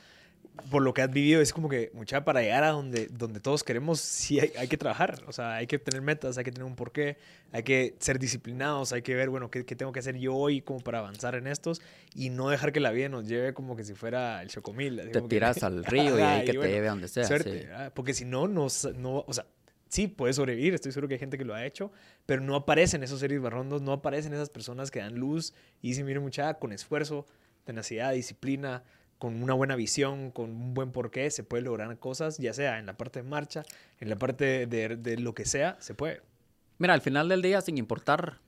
por lo que has vivido, es como que, mucha, para llegar a donde, donde todos queremos, sí hay, que trabajar. O sea, hay que tener metas, hay que tener un porqué, hay que ser disciplinados, hay que ver, bueno, qué, qué tengo que hacer yo hoy como para avanzar en estos y no dejar que la vida nos lleve como que si fuera el chocomil. Te tiras al [LAUGHS] río y hay que te lleve a donde sea. Suerte, porque si no, no, no, o sea, sí, puedes sobrevivir, estoy seguro que hay gente que lo ha hecho, pero no aparecen esos seres barrondos, no aparecen esas personas que dan luz y dicen, miren, mucha, con esfuerzo, tenacidad, disciplina, con una buena visión, con un buen porqué, se puede lograr cosas, ya sea en la parte de marcha, en la parte de, lo que sea, se puede. Mira, al final del día, sin importar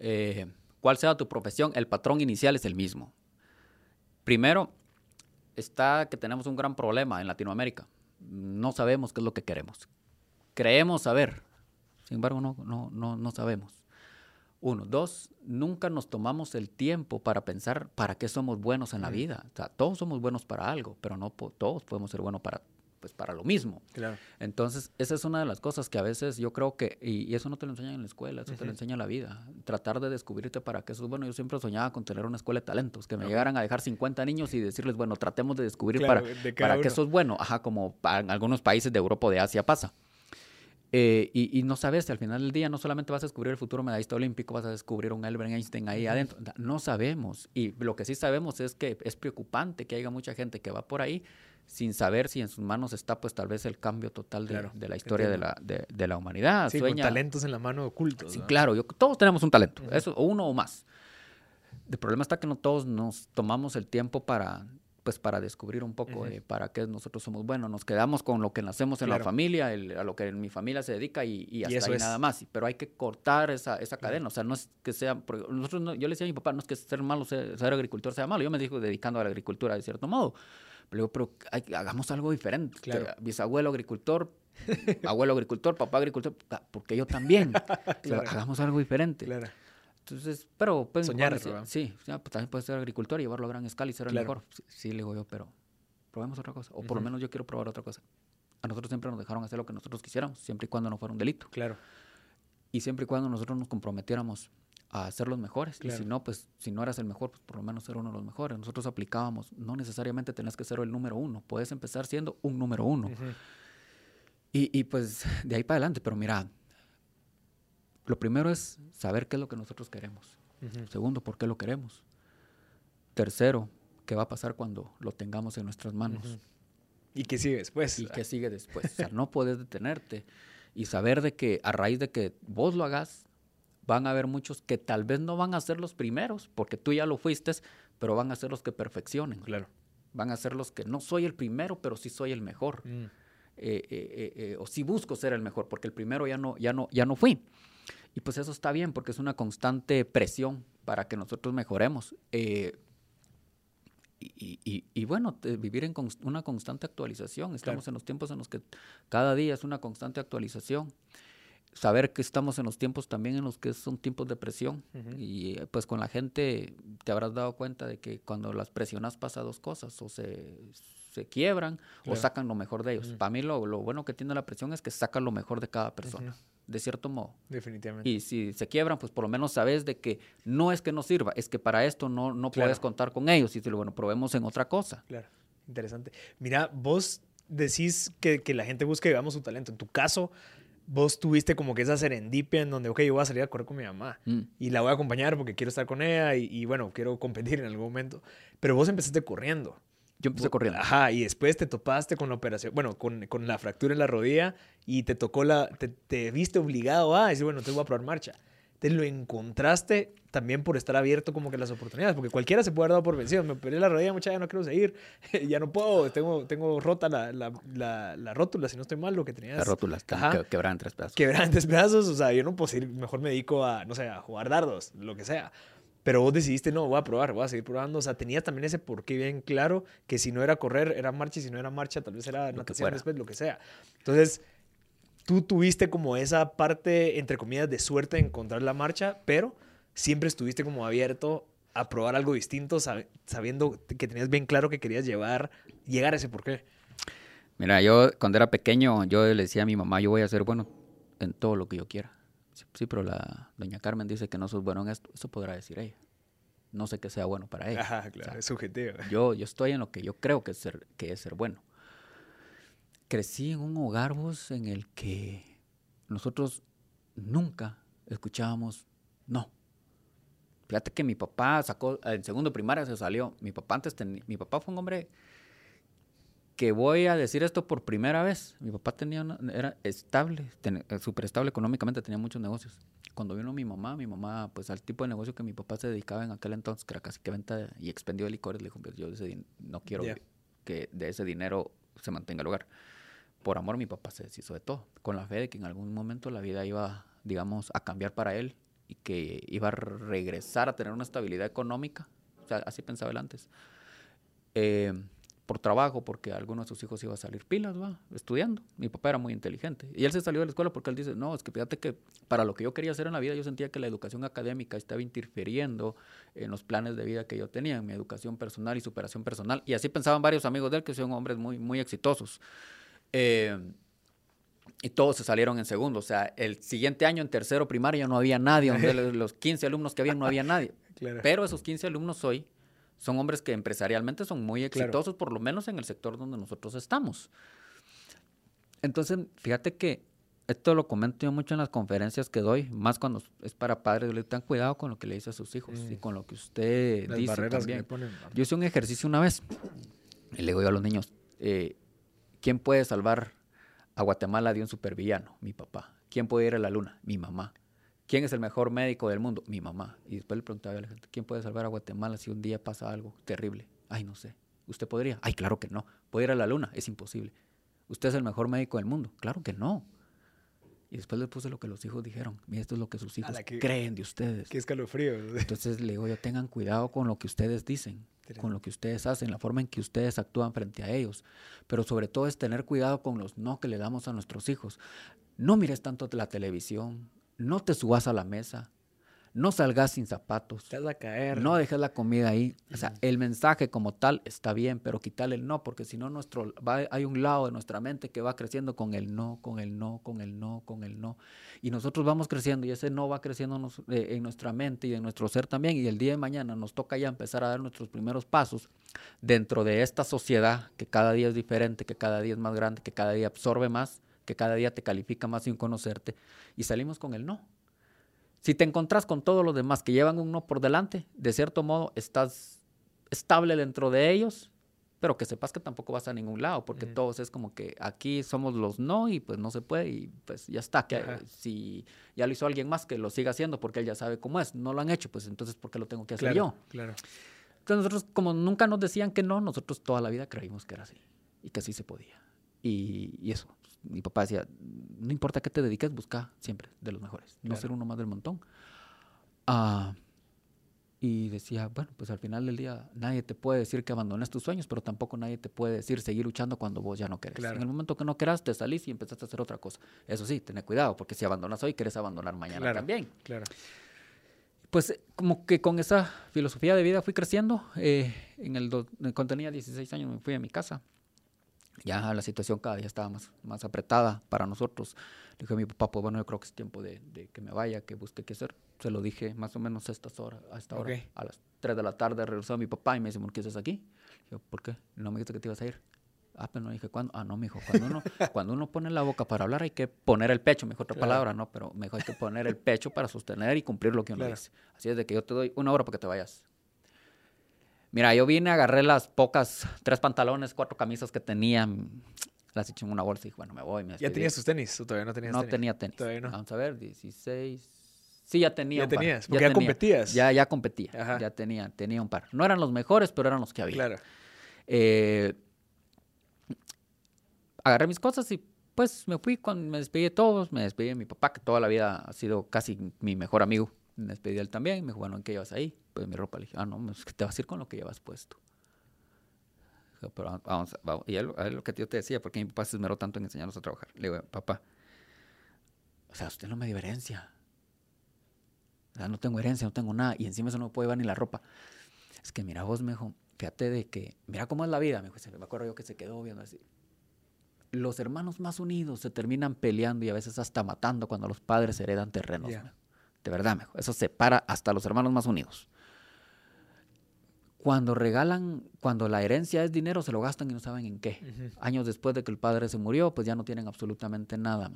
eh, cuál sea tu profesión, el patrón inicial es el mismo. Primero, está que tenemos un gran problema en Latinoamérica. No sabemos qué es lo que queremos. Creemos saber, sin embargo, no, no, no, no sabemos. Uno. Dos, nunca nos tomamos el tiempo para pensar para qué somos buenos en la vida. O sea, todos somos buenos para algo, pero no todos podemos ser buenos para, pues, para lo mismo. Claro. Entonces, esa es una de las cosas que a veces yo creo que, y, eso no te lo enseñan en la escuela, eso te lo enseña la vida. Tratar de descubrirte para qué sos bueno. Yo siempre soñaba con tener una escuela de talentos, que me llegaran a dejar 50 niños y decirles, bueno, tratemos de descubrir para, para qué sos bueno. Ajá, como en algunos países de Europa o de Asia pasa. Eh, y, no sabes, al final del día no solamente vas a descubrir el futuro medallista olímpico, vas a descubrir un Albert Einstein ahí adentro. No sabemos. Y lo que sí sabemos es que es preocupante que haya mucha gente que va por ahí sin saber si en sus manos está pues tal vez el cambio total de, la historia de la, de, la, humanidad. Sí, con talentos en la mano ocultos. Sí, claro, todos tenemos un talento, eso, uno o más. El problema está que no todos nos tomamos el tiempo para pues para descubrir un poco para qué nosotros somos buenos. Nos quedamos con lo que nacemos en la familia, a lo que mi familia se dedica y, y hasta ahí nada más. Pero hay que cortar esa, esa cadena. O sea, no es que sea... Nosotros yo le decía a mi papá, no es que ser malo, ser, agricultor sea malo. Yo me dijo dedicando a la agricultura de cierto modo. Pero, pero hagamos algo diferente. Claro. Bisabuelo agricultor, abuelo agricultor, papá agricultor, porque yo también. [LAUGHS] hagamos algo diferente. Claro. Entonces, pero pues, Soñar, sí, pues, también puede ser agricultor y llevarlo a gran escala y ser el mejor. Sí, le digo yo, pero probemos otra cosa. O por lo menos yo quiero probar otra cosa. A nosotros siempre nos dejaron hacer lo que nosotros quisiéramos, siempre y cuando no fuera un delito. Claro. Y siempre y cuando nosotros nos comprometiéramos a ser los mejores. Y si no, pues si no eras el mejor, pues por lo menos ser uno de los mejores. Nosotros aplicábamos, no necesariamente tenés que ser el número uno, puedes empezar siendo un número uno. y, y, pues de ahí para adelante, pero mira, lo primero es saber qué es lo que nosotros queremos. Segundo, por qué lo queremos. Tercero, qué va a pasar cuando lo tengamos en nuestras manos. ¿Y qué sigue después? Y qué sigue después. o sea, no puedes detenerte y saber de que a raíz de que vos lo hagas, van a haber muchos que tal vez no van a ser los primeros, porque tú ya lo fuiste, pero van a ser los que perfeccionen. Claro. Van a ser los que no soy el primero, pero sí soy el mejor. Mm. Eh, eh, eh, o sí busco ser el mejor, porque el primero ya no, ya no, ya no fui. Y pues eso está bien porque es una constante presión para que nosotros mejoremos. Eh, y, bueno, vivir en una constante actualización. Estamos en los tiempos en los que cada día es una constante actualización. Saber que estamos en los tiempos también en los que son tiempos de presión. Y pues con la gente te habrás dado cuenta de que cuando las presionas pasa dos cosas. O se, se quiebran o sacan lo mejor de ellos. Para mí lo, lo, bueno que tiene la presión es que sacan lo mejor de cada persona de cierto modo. Definitivamente. Y si se quiebran, pues por lo menos sabes de que no es que no sirva, es que para esto no, no puedes contar con ellos. Y bueno, probemos en otra cosa. Claro, interesante. Mira, vos decís que, que la gente busque, digamos, su talento. En tu caso, vos tuviste como que esa serendipia en donde, ok, yo voy a salir a correr con mi mamá mm. y la voy a acompañar porque quiero estar con ella y, y, bueno, quiero competir en algún momento. Pero vos empezaste corriendo. Yo empecé corriendo. Ajá, y después te topaste con la operación, bueno, con, con la fractura en la rodilla y te tocó la, te, te, viste obligado a decir, bueno, te voy a probar marcha. Te lo encontraste también por estar abierto como que las oportunidades, porque cualquiera se puede haber dado por vencido. Me operé la rodilla, mucha ya no quiero seguir, [LAUGHS] ya no puedo, tengo, tengo rota la, la, la, rótula, si no estoy mal, lo que tenías. Las rótulas, que, quebran tres pedazos. Quebran tres pedazos, o sea, yo no puedo seguir, mejor me dedico a, no sé, a jugar dardos, lo que sea. Pero vos decidiste, no, voy a probar, voy a seguir probando. O sea, tenías también ese porqué bien claro, que si no era correr, era marcha, y si no era marcha, tal vez era natación después, lo que sea. Entonces, tú tuviste como esa parte, entre comillas, de suerte de encontrar la marcha, pero siempre estuviste como abierto a probar algo distinto sab- sabiendo que tenías bien claro que querías llevar, llegar a ese porqué? Mira, yo cuando era pequeño, yo le decía a mi mamá, yo voy a ser bueno en todo lo que yo quiera. Sí, pero la doña Carmen dice que no sos bueno en esto. Eso podrá decir ella. No sé que sea bueno para ella. Ajá, O claro, sea, es subjetivo. [LAUGHS] yo, yo estoy en lo que yo creo que es ser, que es ser bueno. Crecí en un hogar, vos, en el que nosotros nunca escuchábamos no. Fíjate que mi papá sacó, en segundo primaria se salió. Mi papá antes mi papá fue un hombre que voy a decir esto por primera vez. Mi papá tenía una- era estable, eh, súper estable económicamente, tenía muchos negocios. Cuando vino mi mamá, mi mamá, pues al tipo de negocio que mi papá se dedicaba en aquel entonces, que era casi que venta y expendio de licores, le dijo, "Pues, yo ese no quiero Ya. que de ese dinero se mantenga el hogar. Por amor, mi papá se deshizo de todo, con la fe de que en algún momento la vida iba, digamos, a cambiar para él y que iba a regresar a tener una estabilidad económica. O sea, así pensaba él antes. Eh, por trabajo, porque alguno de sus hijos iba a salir pilas, va, estudiando. Mi papá era muy inteligente. Y él se salió de la escuela porque él dice, no, es que fíjate que para lo que yo quería hacer en la vida, yo sentía que la educación académica estaba interfiriendo en los planes de vida que yo tenía, en mi educación personal y superación personal. Y así pensaban varios amigos de él, que son hombres muy, muy exitosos. Eh, y todos se salieron en segundo. O sea, el siguiente año en tercero primaria no había nadie. Donde [LAUGHS] los- los 15 alumnos que había no había nadie. Claro. Pero esos 15 alumnos hoy son hombres que empresarialmente son muy Claro. exitosos, por lo menos en el sector donde nosotros estamos. Entonces, fíjate que esto lo comento yo mucho en las conferencias que doy, más cuando es para padres, le ten cuidado con lo que le dice a sus hijos y con lo que usted Las dice también. ponen. Yo hice un ejercicio una vez y le digo yo a los niños, eh, ¿quién puede salvar a Guatemala de un supervillano? Mi papá. ¿Quién puede ir a la luna? Mi mamá. ¿Quién es el mejor médico del mundo? Mi mamá. Y después le preguntaba a la gente, ¿quién puede salvar a Guatemala si un día pasa algo terrible? Ay, no sé. ¿Usted podría? Ay, claro que no. ¿Puede ir a la luna? Es imposible. ¿Usted es el mejor médico del mundo? Claro que no. Y después le puse lo que los hijos dijeron. Mira, esto es lo que sus hijos que- creen de ustedes. Qué escalofrío. [LAUGHS] Entonces le digo yo, tengan cuidado con lo que ustedes dicen, con lo que ustedes hacen, la forma en que ustedes actúan frente a ellos. Pero sobre todo es tener cuidado con los no que le damos a nuestros hijos. No mires tanto la televisión, no te subas a la mesa, no salgas sin zapatos, Te vas a caer. no dejes la comida ahí. O sea, el mensaje como tal está bien, pero quitarle el no, porque si no nuestro, va- hay un lado de nuestra mente que va creciendo con el no, con el no, con el no, con el no. Y nosotros vamos creciendo y ese no va creciendo nos- eh, en nuestra mente y en nuestro ser también. Y el día de mañana nos toca ya empezar a dar nuestros primeros pasos dentro de esta sociedad que cada día es diferente, que cada día es más grande, que cada día absorbe más, que cada día te califica más sin conocerte. Y salimos con el no. Si te encontrás con todos los demás que llevan un no por delante, de cierto modo estás estable dentro de ellos, pero que sepas que tampoco vas a ningún lado, porque todos es como que aquí somos los no y pues no se puede y pues ya está. Que, si ya lo hizo alguien más, que lo siga haciendo porque él ya sabe cómo es. No lo han hecho, pues entonces ¿por qué lo tengo que hacer claro, yo? Claro. Entonces nosotros, como nunca nos decían que no, nosotros toda la vida creímos que era así y que así se podía. Y, y eso, mi papá decía, no importa qué te dediques, busca siempre de los mejores, no Claro. ser uno más del montón. Ah, y decía, bueno, pues al final del día nadie te puede decir que abandones tus sueños, pero tampoco nadie te puede decir seguir luchando cuando vos ya no querés. Claro. En el momento que no querás, te salís y empezaste a hacer otra cosa. Eso sí, ten cuidado, porque si abandonas hoy, querés abandonar mañana Claro. también. Claro. Pues eh, como que con esa filosofía de vida fui creciendo. eh, en el do- cuando tenía 16 años me fui a mi casa. Ya la situación cada día estaba más, más apretada para nosotros. Le dije a mi papá, pues bueno, yo creo que es tiempo de, de que me vaya, que busque qué hacer. Se lo dije más o menos a estas horas, a esta hora. A las 3 de la tarde regresó mi papá y me dice, ¿por qué estás aquí? Yo, ¿por qué? No me dijiste que te ibas a ir. Ah, pero no dije cuándo. Ah, no, mijo. Cuando uno, [LAUGHS] cuando uno pone la boca para hablar hay que poner el pecho, mejor otra Claro. palabra, ¿no? Pero mejor hay que poner el pecho para sostener y cumplir lo que uno Claro. dice. Así es de que yo te doy una hora para que te vayas. Mira, yo vine, agarré las pocas, tres pantalones, cuatro camisas que tenía, las eché en una bolsa y dije, bueno, me voy. Me ¿Ya tenías tus tenis o todavía no tenías No tenis? tenía tenis. Todavía no. Vamos a ver, 16. Sí, ya tenía Ya un par, tenías, porque ya competías. Ya, ya competía. Ajá. Ya tenía, tenía un par. No eran los mejores, pero eran los que había. Claro. Eh, agarré mis cosas y pues me fui cuando me despedí de todos, me despedí de mi papá, que toda la vida ha sido casi mi mejor amigo. Me despedí de él también, me dijo, bueno, ¿en qué llevas ahí? Pues mi ropa, le dije, ah, no, es que te vas a ir con lo que llevas puesto. Dijo, Pero va- vamos, vamos. Y él, es lo que yo te decía, porque mi papá se esmeró tanto en enseñarnos a trabajar. Le digo, papá, o sea, usted no me diferencia. O sea, no tengo herencia, no tengo nada. Y encima eso no me puede llevar ni la ropa. Es que mira vos, me dijo, fíjate de que, mira cómo es la vida. Me, dijo, me acuerdo yo que se quedó viendo así. Los hermanos más unidos se terminan peleando y a veces hasta matando cuando los padres heredan terrenos. De verdad, mejor. Eso separa hasta los hermanos más unidos. Cuando regalan, cuando la herencia es dinero, se lo gastan y no saben en qué. Años después de que el padre se murió, pues ya no tienen absolutamente nada.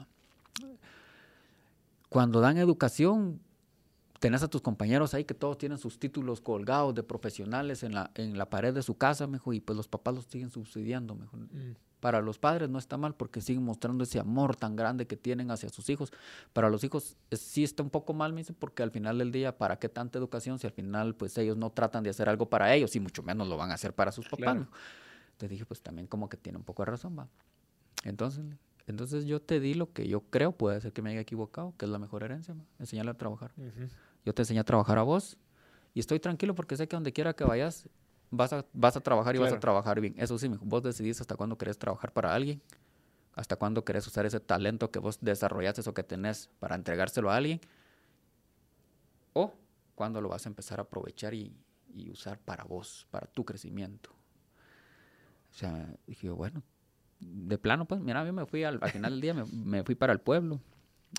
Cuando dan educación, tenés a tus compañeros ahí que todos tienen sus títulos colgados de profesionales en la, en la pared de su casa, mejor, y pues los papás los siguen subsidiando, mejor. Mm. Para los padres no está mal porque siguen mostrando ese amor tan grande que tienen hacia sus hijos. Para los hijos eh, sí está un poco mal, me dice, porque al final del día, ¿para qué tanta educación si al final pues ellos no tratan de hacer algo para ellos y mucho menos lo van a hacer para sus papás? Claro. Entonces dije, pues también como que tiene un poco de razón, va. Entonces, entonces yo te di lo que yo creo, puede ser que me haya equivocado, que es la mejor herencia, ma, enseñarle a trabajar. Yo te enseñé a trabajar a vos y estoy tranquilo porque sé que donde quiera que vayas vas a, vas a trabajar y vas a Claro. trabajar bien. Eso sí, vos decidís hasta cuándo querés trabajar para alguien, hasta cuándo querés usar ese talento que vos desarrollaste o que tenés para entregárselo a alguien, o cuándo lo vas a empezar a aprovechar y, y usar para vos, para tu crecimiento. O sea, dije, bueno, de plano, pues, mira, yo me fui al, al final del día, me, me fui para el pueblo,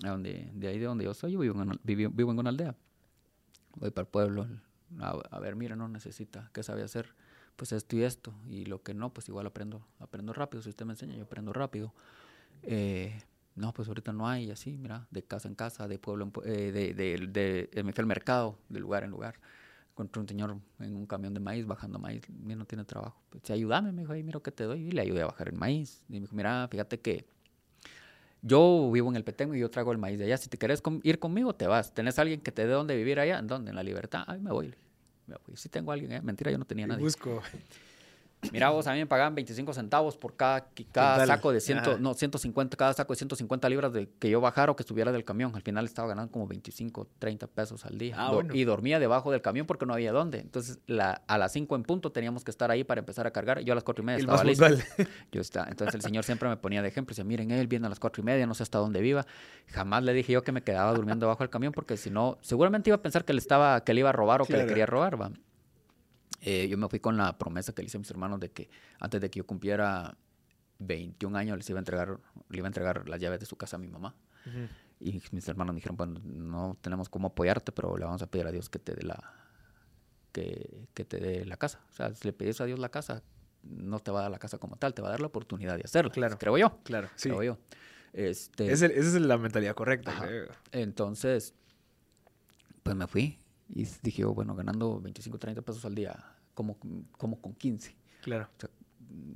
a donde, de ahí de donde yo soy, yo vivo en, vivi- vivo en una aldea. Voy para el pueblo, a, ver, mira, no necesita, ¿qué sabe hacer? Pues esto y esto, y lo que no, pues igual aprendo, aprendo rápido, si usted me enseña, yo aprendo rápido. Eh, no, pues ahorita no hay, así, mira, de casa en casa, de pueblo en pue- eh, de, de, de- me fui mercado, de lugar en lugar. Encontré un señor en un camión de maíz bajando maíz, mira, no tiene trabajo. Pues, ayúdame, me dijo, ahí mira que te doy, y le ayudé a bajar el maíz. Y me dijo, mira, fíjate que yo vivo en el Petén y yo traigo el maíz de allá. Si te querés ir conmigo, te vas. ¿Tenés alguien que te dé donde vivir allá? ¿En dónde? En la libertad. Ay, me voy. Me voy. Sí tengo alguien, ¿eh? Mentira, yo no tenía nadie. busco. Mira, vos a mí me pagaban 25 centavos por cada, cada Total. saco de 100, Ajá. no, 150, cada saco de 150 libras de que yo bajara o que estuviera del camión. Al final estaba ganando como 25, 30 pesos al día. Ah, Do- bueno. Y dormía debajo del camión porque no había dónde. Entonces, la, a las 5 en punto teníamos que estar ahí para empezar a cargar. Yo a las 4 y media El estaba listo. [LAUGHS] Yo está, entonces el señor siempre me ponía de ejemplo. Decía, miren, él viene a las cuatro y media, no sé hasta dónde viva. Jamás le dije yo que me quedaba durmiendo bajo el camión porque si no, seguramente iba a pensar que le, estaba, que le iba a robar o que le quería robar. ¿va? Eh, yo me fui con la promesa que le hice a mis hermanos de que antes de que yo cumpliera 21 años les iba a entregar, le iba a entregar las llaves de su casa a mi mamá. Y mis hermanos me dijeron, bueno, no tenemos cómo apoyarte, pero le vamos a pedir a Dios que te dé la, que, que te dé la casa. O sea, si le pides a Dios la casa, no te va a dar la casa como tal, te va a dar la oportunidad de hacerlo. Claro. Creo yo. Claro, sí. Creo yo. Este, Es el- esa es la mentalidad correcta. Entonces, pues me fui y dije, yo, bueno, ganando 25, 30 pesos al día, como, como con 15. Claro. O sea,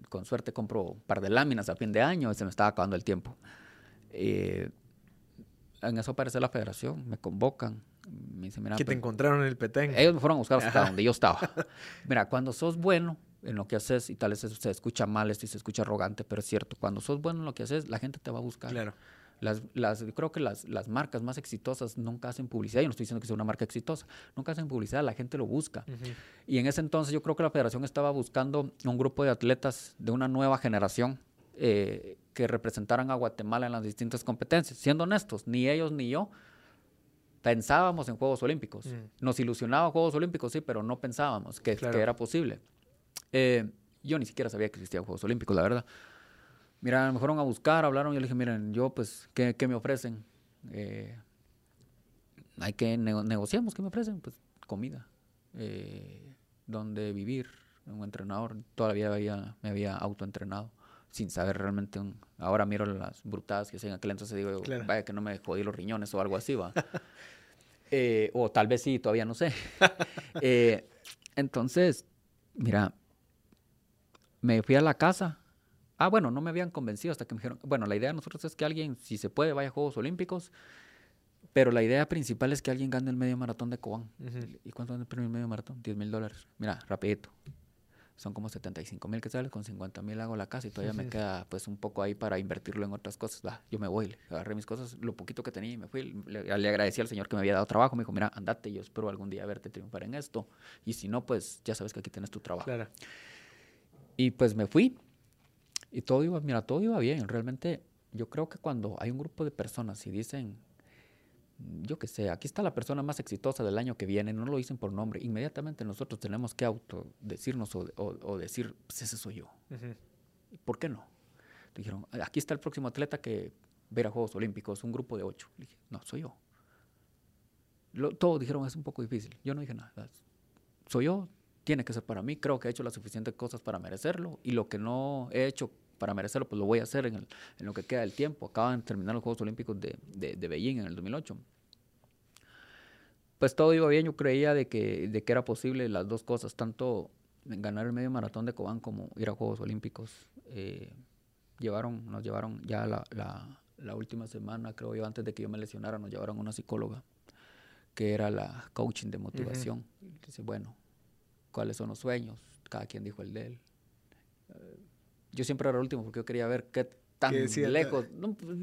con suerte compro un par de láminas a fin de año se me estaba acabando el tiempo. Eh, en eso aparece la federación, me convocan, me dicen, mira, que te pues, encontraron en el petén. ellos me fueron a buscar hasta Ajá. donde yo estaba. [LAUGHS] Mira, cuando sos bueno en lo que haces, y tal vez se, se escucha mal esto y se escucha arrogante, pero es cierto, cuando sos bueno en lo que haces, la gente te va a buscar. Claro. Las, las, creo que las, las marcas más exitosas nunca hacen publicidad. Yo no estoy diciendo que sea una marca exitosa. Nunca hacen publicidad, la gente lo busca. Ujú. Y en ese entonces yo creo que la federación estaba buscando un grupo de atletas de una nueva generación eh, que representaran a Guatemala en las distintas competencias. Siendo honestos, ni ellos ni yo pensábamos en Juegos Olímpicos. Mm. Nos ilusionaba Juegos Olímpicos, sí, pero no pensábamos que, Claro. que era posible. Eh, yo ni siquiera sabía que existían Juegos Olímpicos, la verdad. Mira, me fueron a buscar, hablaron, yo le dije, miren, yo pues, ¿qué, qué me ofrecen? Eh, hay que nego- negociamos, ¿qué me ofrecen? Pues comida, eh, donde vivir, un entrenador, todavía había, me había autoentrenado sin saber realmente, un- ahora miro las brutadas que hacían en aquel entonces digo, Claro. vaya que no me jodí los riñones o algo así, va. [LAUGHS] Eh, o tal vez sí, todavía no sé. [LAUGHS] Eh, entonces, mira, me fui a la casa. Ah, bueno, no me habían convencido hasta que me dijeron, bueno, la idea de nosotros es que alguien, si se puede, vaya a Juegos Olímpicos, pero la idea principal es que alguien gane el medio maratón de Cobán. ¿Y cuánto es el premio medio maratón? 10 mil dólares. Mira, rapidito. Son como 75 mil que sales, con 50 mil hago la casa y todavía me [LAUGHS] queda pues un poco ahí para invertirlo en otras cosas. Va, yo me voy, le agarré mis cosas, lo poquito que tenía y me fui. Le, le agradecí al señor que me había dado trabajo. Me dijo, mira, andate, yo espero algún día verte triunfar en esto. Y si no, pues ya sabes que aquí tienes tu trabajo. Claro. Y pues me fui. Y todo iba, mira, todo iba bien. Realmente yo creo que cuando hay un grupo de personas y dicen, yo qué sé, aquí está la persona más exitosa del año que viene, no lo dicen por nombre, inmediatamente nosotros tenemos que autodecirnos o, o, decir, pues ese soy yo. ¿Por qué no? Dijeron, aquí está el próximo atleta que ver a Juegos Olímpicos, un grupo de ocho. Le dije, no, soy yo. todos dijeron, es un poco difícil. Yo no dije nada. Soy yo, tiene que ser para mí. Creo que he hecho las suficientes cosas para merecerlo. Y lo que no he hecho para merecerlo, pues lo voy a hacer en, lo que queda del tiempo. Acaban de terminar los Juegos Olímpicos de, de, Beijing en el 2008. Pues todo iba bien. Yo creía de que, de que era posible las dos cosas, tanto ganar el medio maratón de Cobán como ir a Juegos Olímpicos. Eh, llevaron, nos llevaron ya la, la última semana, creo yo, antes de que yo me lesionara, nos llevaron una psicóloga que era la coaching de motivación. Dice, bueno, ¿cuáles son los sueños? Cada quien dijo el de él. Eh, yo siempre era el último porque yo quería ver qué tan lejos.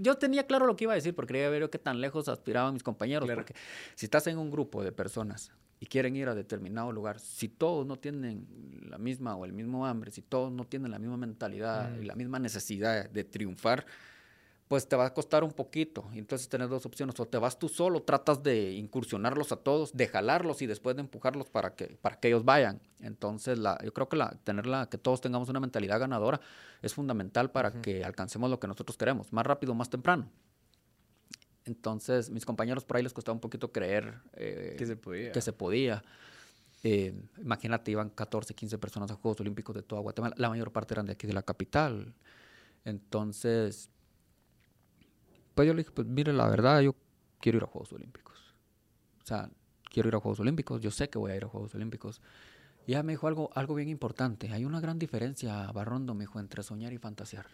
yo tenía claro lo que iba a decir, porque quería ver qué tan lejos aspiraban mis compañeros. Porque si estás en un grupo de personas y quieren ir a determinado lugar, si todos no tienen la misma o el mismo hambre, si todos no tienen la misma mentalidad y la misma necesidad de triunfar, pues te va a costar un poquito. Entonces tienes dos opciones, o te vas tú solo, tratas de incursionarlos a todos, de jalarlos y después de empujarlos para que, para que ellos vayan. Entonces la, yo creo que la, tenerla, que todos tengamos una mentalidad ganadora es fundamental para que alcancemos lo que nosotros queremos, más rápido, más temprano. Entonces, mis compañeros por ahí les costaba un poquito creer eh, que se podía. Que se podía. Eh, imagínate, iban 14, 15 personas a Juegos Olímpicos de toda Guatemala. La mayor parte eran de aquí, de la capital. Entonces, pues yo le dije, pues mire, la verdad, yo quiero ir a Juegos Olímpicos. O sea, quiero ir a Juegos Olímpicos, yo sé que voy a ir a Juegos Olímpicos. Y ella me dijo algo, algo bien importante. Hay una gran diferencia, Barrondo, me dijo, entre soñar y fantasear.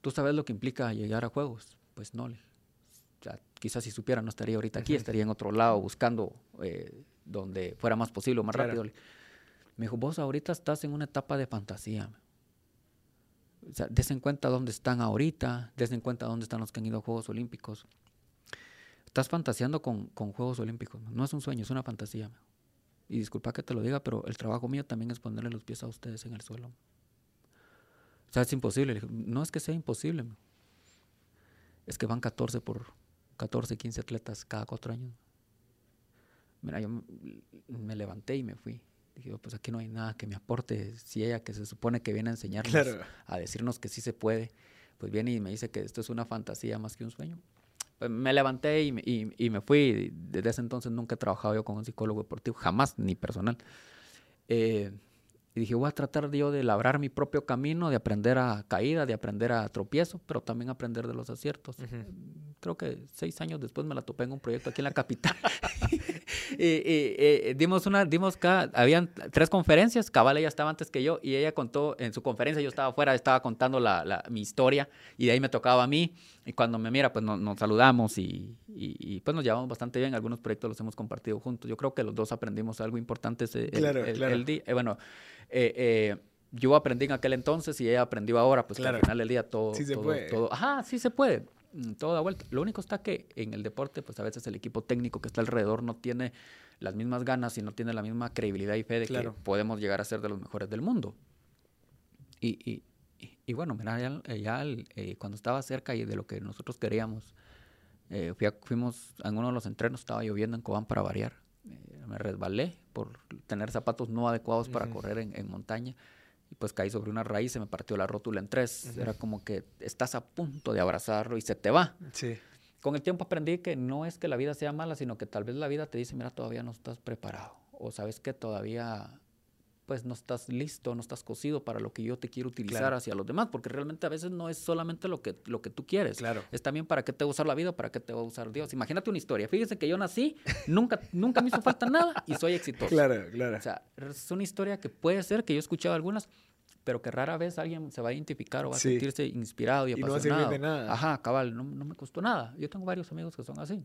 ¿Tú sabes lo que implica llegar a Juegos? Pues no. O sea, quizás si supiera no estaría ahorita aquí, estaría en otro lado buscando eh, donde fuera más posible o más rápido. Me dijo, vos ahorita estás en una etapa de fantasía. O sea, des en cuenta dónde están ahorita, des en cuenta dónde están los que han ido a Juegos Olímpicos. Estás fantaseando con, con Juegos Olímpicos. No es un sueño, es una fantasía. Y disculpa que te lo diga, pero el trabajo mío también es ponerle los pies a ustedes en el suelo. O sea, es imposible. No es que sea imposible. Es que van 14 por 14, 15 atletas cada cuatro años. Mira, yo me levanté y me fui. Dije, pues aquí no hay nada que me aporte. Si ella que se supone que viene a enseñarnos, a decirnos que sí se puede, pues viene y me dice que esto es una fantasía más que un sueño. Pues me levanté y me, y, me fui. Desde ese entonces nunca he trabajado yo con un psicólogo deportivo, jamás, ni personal. Eh, y dije, voy a tratar yo de labrar mi propio camino, de aprender a caída, de aprender a tropiezo, pero también aprender de los aciertos. Creo que seis años después me la topé en un proyecto aquí en la capital. [LAUGHS] [LAUGHS] y, dimos una, dimos cada, habían tres conferencias, Cabal ella estaba antes que yo, y ella contó en su conferencia, yo estaba afuera, estaba contando la, la, mi historia, y de ahí me tocaba a mí, y cuando me mira, pues nos, saludamos, y, y, pues nos llevamos bastante bien, algunos proyectos los hemos compartido juntos. Yo creo que los dos aprendimos algo importante ese, el, día. Eh, bueno, eh, eh, yo aprendí en aquel entonces y ella aprendió ahora, pues al final del día todo, sí se puede. todo, ajá, sí se puede, mm, todo da vuelta. Lo único está que en el deporte, pues a veces el equipo técnico que está alrededor no tiene las mismas ganas y no tiene la misma credibilidad y fe de que podemos llegar a ser de los mejores del mundo. Y, y, y, bueno, mira, ya, eh, cuando estaba cerca y de lo que nosotros queríamos, fuimos en uno de los entrenos, estaba lloviendo en Cobán para variar me resbalé por tener zapatos no adecuados para correr en, montaña y pues caí sobre una raíz, se me partió la rótula en tres. Era como que estás a punto de abrazarlo y se te va. Sí. Con el tiempo aprendí que no es que la vida sea mala, sino que tal vez la vida te dice, mira, todavía no estás preparado. O sabes que todavía pues no estás listo, no estás cocido para lo que yo te quiero utilizar hacia los demás, porque realmente a veces no es solamente lo que, lo que tú quieres, claro. es también para qué te va a usar la vida, para qué te va a usar Dios. Imagínate una historia, fíjese que yo nací, nunca, nunca me hizo falta nada y soy exitoso. Claro, claro. O sea, es una historia que puede ser, que yo he escuchado algunas, pero que rara vez alguien se va a identificar o va a sentirse inspirado y, apasionado. Y no va a de nada. Ajá, cabal, no, no me costó nada. Yo tengo varios amigos que son así.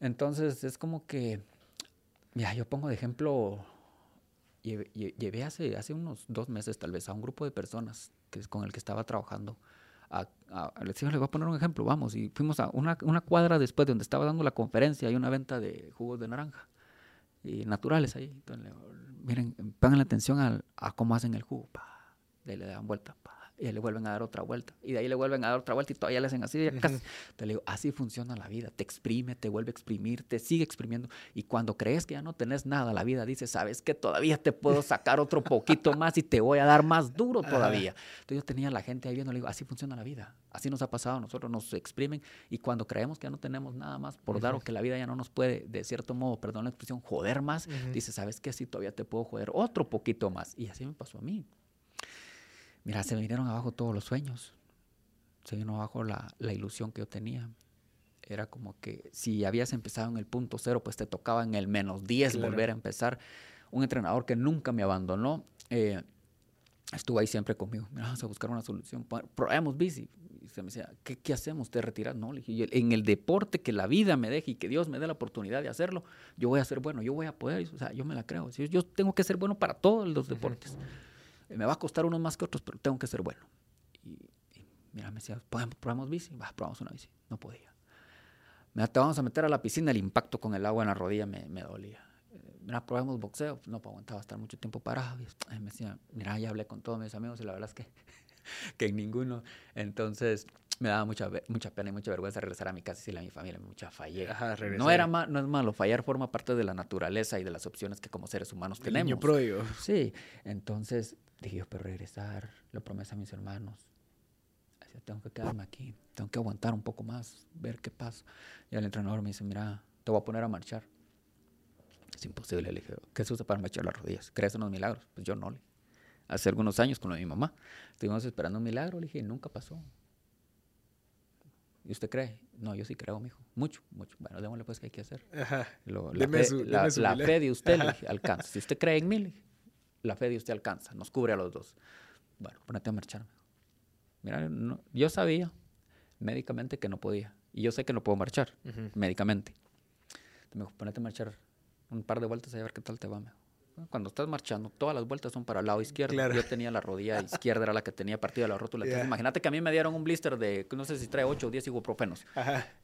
Entonces, es como que, mira, yo pongo de ejemplo llevé hace, hace unos dos meses tal vez a un grupo de personas que, con el que estaba trabajando. A, les, voy a poner un ejemplo, vamos, y fuimos a una, una, cuadra después de donde estaba dando la conferencia, hay una venta de jugos de naranja y naturales ahí. Entonces, miren, pongan atención a, a, cómo hacen el jugo, le, le dan vuelta, y le vuelven a dar otra vuelta, y de ahí le vuelven a dar otra vuelta y todavía le hacen así. Te le digo, así funciona la vida, te exprime, te vuelve a exprimir, te sigue exprimiendo, y cuando crees que ya no tenés nada, la vida dice, sabes que todavía te puedo sacar otro poquito más y te voy a dar más duro todavía. Entonces yo tenía a la gente ahí viendo, le digo, así funciona la vida, así nos ha pasado, nosotros nos exprimen, y cuando creemos que ya no tenemos nada más por dar o que la vida ya no nos puede, de cierto modo, perdón la expresión, joder más, dice, sabes que sí, todavía te puedo joder otro poquito más. Y así me pasó a mí. Mira, se me vinieron abajo todos los sueños. Se vino abajo la, la ilusión que yo tenía. Era como que si habías empezado en el punto cero, pues te tocaba en el menos 10 volver a empezar. Un entrenador que nunca me abandonó. Eh, estuvo ahí siempre conmigo. Mira, vamos a buscar una solución. Probemos bici. Y se me decía, ¿qué, qué hacemos? ¿Te retiras? No, le dije, en el deporte que la vida me deje y que Dios me dé la oportunidad de hacerlo, yo voy a ser bueno, yo voy a poder, o sea, yo me la creo. Yo tengo que ser bueno para todos los deportes. [LAUGHS] Me va a costar unos más que otros, pero tengo que ser bueno. Y, y mira, me decía, ¿probamos bici? Va, probamos una bici. No podía. Mira, te vamos a meter a la piscina, el impacto con el agua en la rodilla me, me dolía mira, probemos boxeo. No pues, aguantaba estar mucho tiempo parado. Y me decía, mira, ya hablé con todos mis amigos y la verdad es que, [LAUGHS] que en ninguno. Entonces me daba mucha, mucha pena y mucha vergüenza regresar a mi casa y decirle a mi familia, mucha fallé. Ajá, no, era ma no es malo, fallar forma parte de la naturaleza y de las opciones que como seres humanos tenemos. Niño pródigo. Sí, entonces dije yo, pero regresar, lo prometo a mis hermanos. Decía, tengo que quedarme aquí, tengo que aguantar un poco más, ver qué pasa. Y el entrenador me dice, mira, te voy a poner a marchar. Es imposible. Le dije, ¿qué se usa para echar las rodillas? ¿Crees en los milagros? Pues yo no. Le. Hace algunos años con lo de mi mamá, estuvimos esperando un milagro. Le dije, nunca pasó. ¿Y usted cree? No, yo sí creo, mijo. Mucho, mucho. Bueno, démosle pues qué hay que hacer. Lo, la, fe, su, la, la fe, de usted le dije, alcanza. Si usted cree en mí, dije, la fe de usted alcanza. Nos cubre a los dos. Bueno, ponete a marchar. Mira, no, yo sabía médicamente que no podía. Y yo sé que no puedo marchar, uh -huh. médicamente. Entonces me dijo, ponete a marchar un par de vueltas a ver qué tal te va. Cuando estás marchando, todas las vueltas son para el lado izquierdo. Claro. Yo tenía la rodilla [LAUGHS] izquierda, era la que tenía partida la rótula. Entonces, imagínate que a mí me dieron un blister de, no sé si trae 8 o 10 ibuprofenos.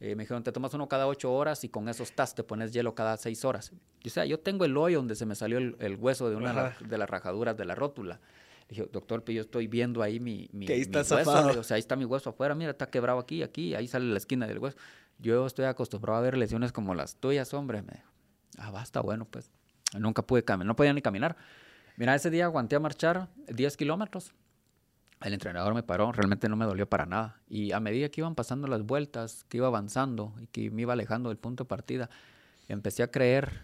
Eh, me dijeron, te tomas uno cada 8 horas y con esos tas te pones hielo cada 6 horas. Y, o sea, yo tengo el hoyo donde se me salió el, el hueso de una Ajá. de las rajaduras de la rótula. Le dije, doctor, pero yo estoy viendo ahí mi, mi, ahí mi hueso. O sea, ahí está mi hueso afuera. Mira, está quebrado aquí, aquí. Ahí sale la esquina del hueso. Yo estoy acostumbrado a ver lesiones como las tuyas, hombre. Me dijo, ah, basta, bueno, pues. Nunca pude caminar, no podía ni caminar. Mira, ese día aguanté a marchar 10 kilómetros. El entrenador me paró, realmente no me dolió para nada. Y a medida que iban pasando las vueltas, que iba avanzando y que me iba alejando del punto de partida, empecé a creer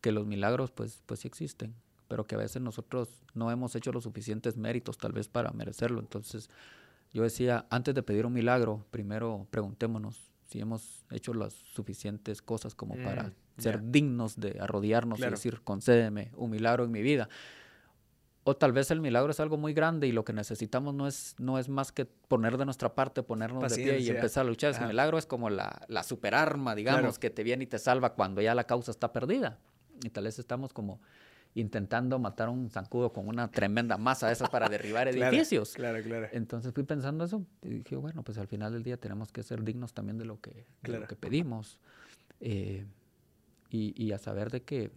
que los milagros, pues, pues sí existen, pero que a veces nosotros no hemos hecho los suficientes méritos tal vez para merecerlo. Entonces, yo decía, antes de pedir un milagro, primero preguntémonos si hemos hecho las suficientes cosas como mm, para ser yeah. dignos de arrodillarnos claro. y decir, concédeme un milagro en mi vida. O tal vez el milagro es algo muy grande y lo que necesitamos no es, no es más que poner de nuestra parte, ponernos Paciencia. de pie y empezar a luchar. Ese milagro es como la, la superarma, digamos, claro. que te viene y te salva cuando ya la causa está perdida. Y tal vez estamos como intentando matar un zancudo con una tremenda masa de esas para derribar [LAUGHS] edificios. Claro, claro, Entonces fui pensando eso y dije, bueno, pues al final del día tenemos que ser dignos también de lo que, claro. de lo que pedimos. Eh, y, y, a saber de que,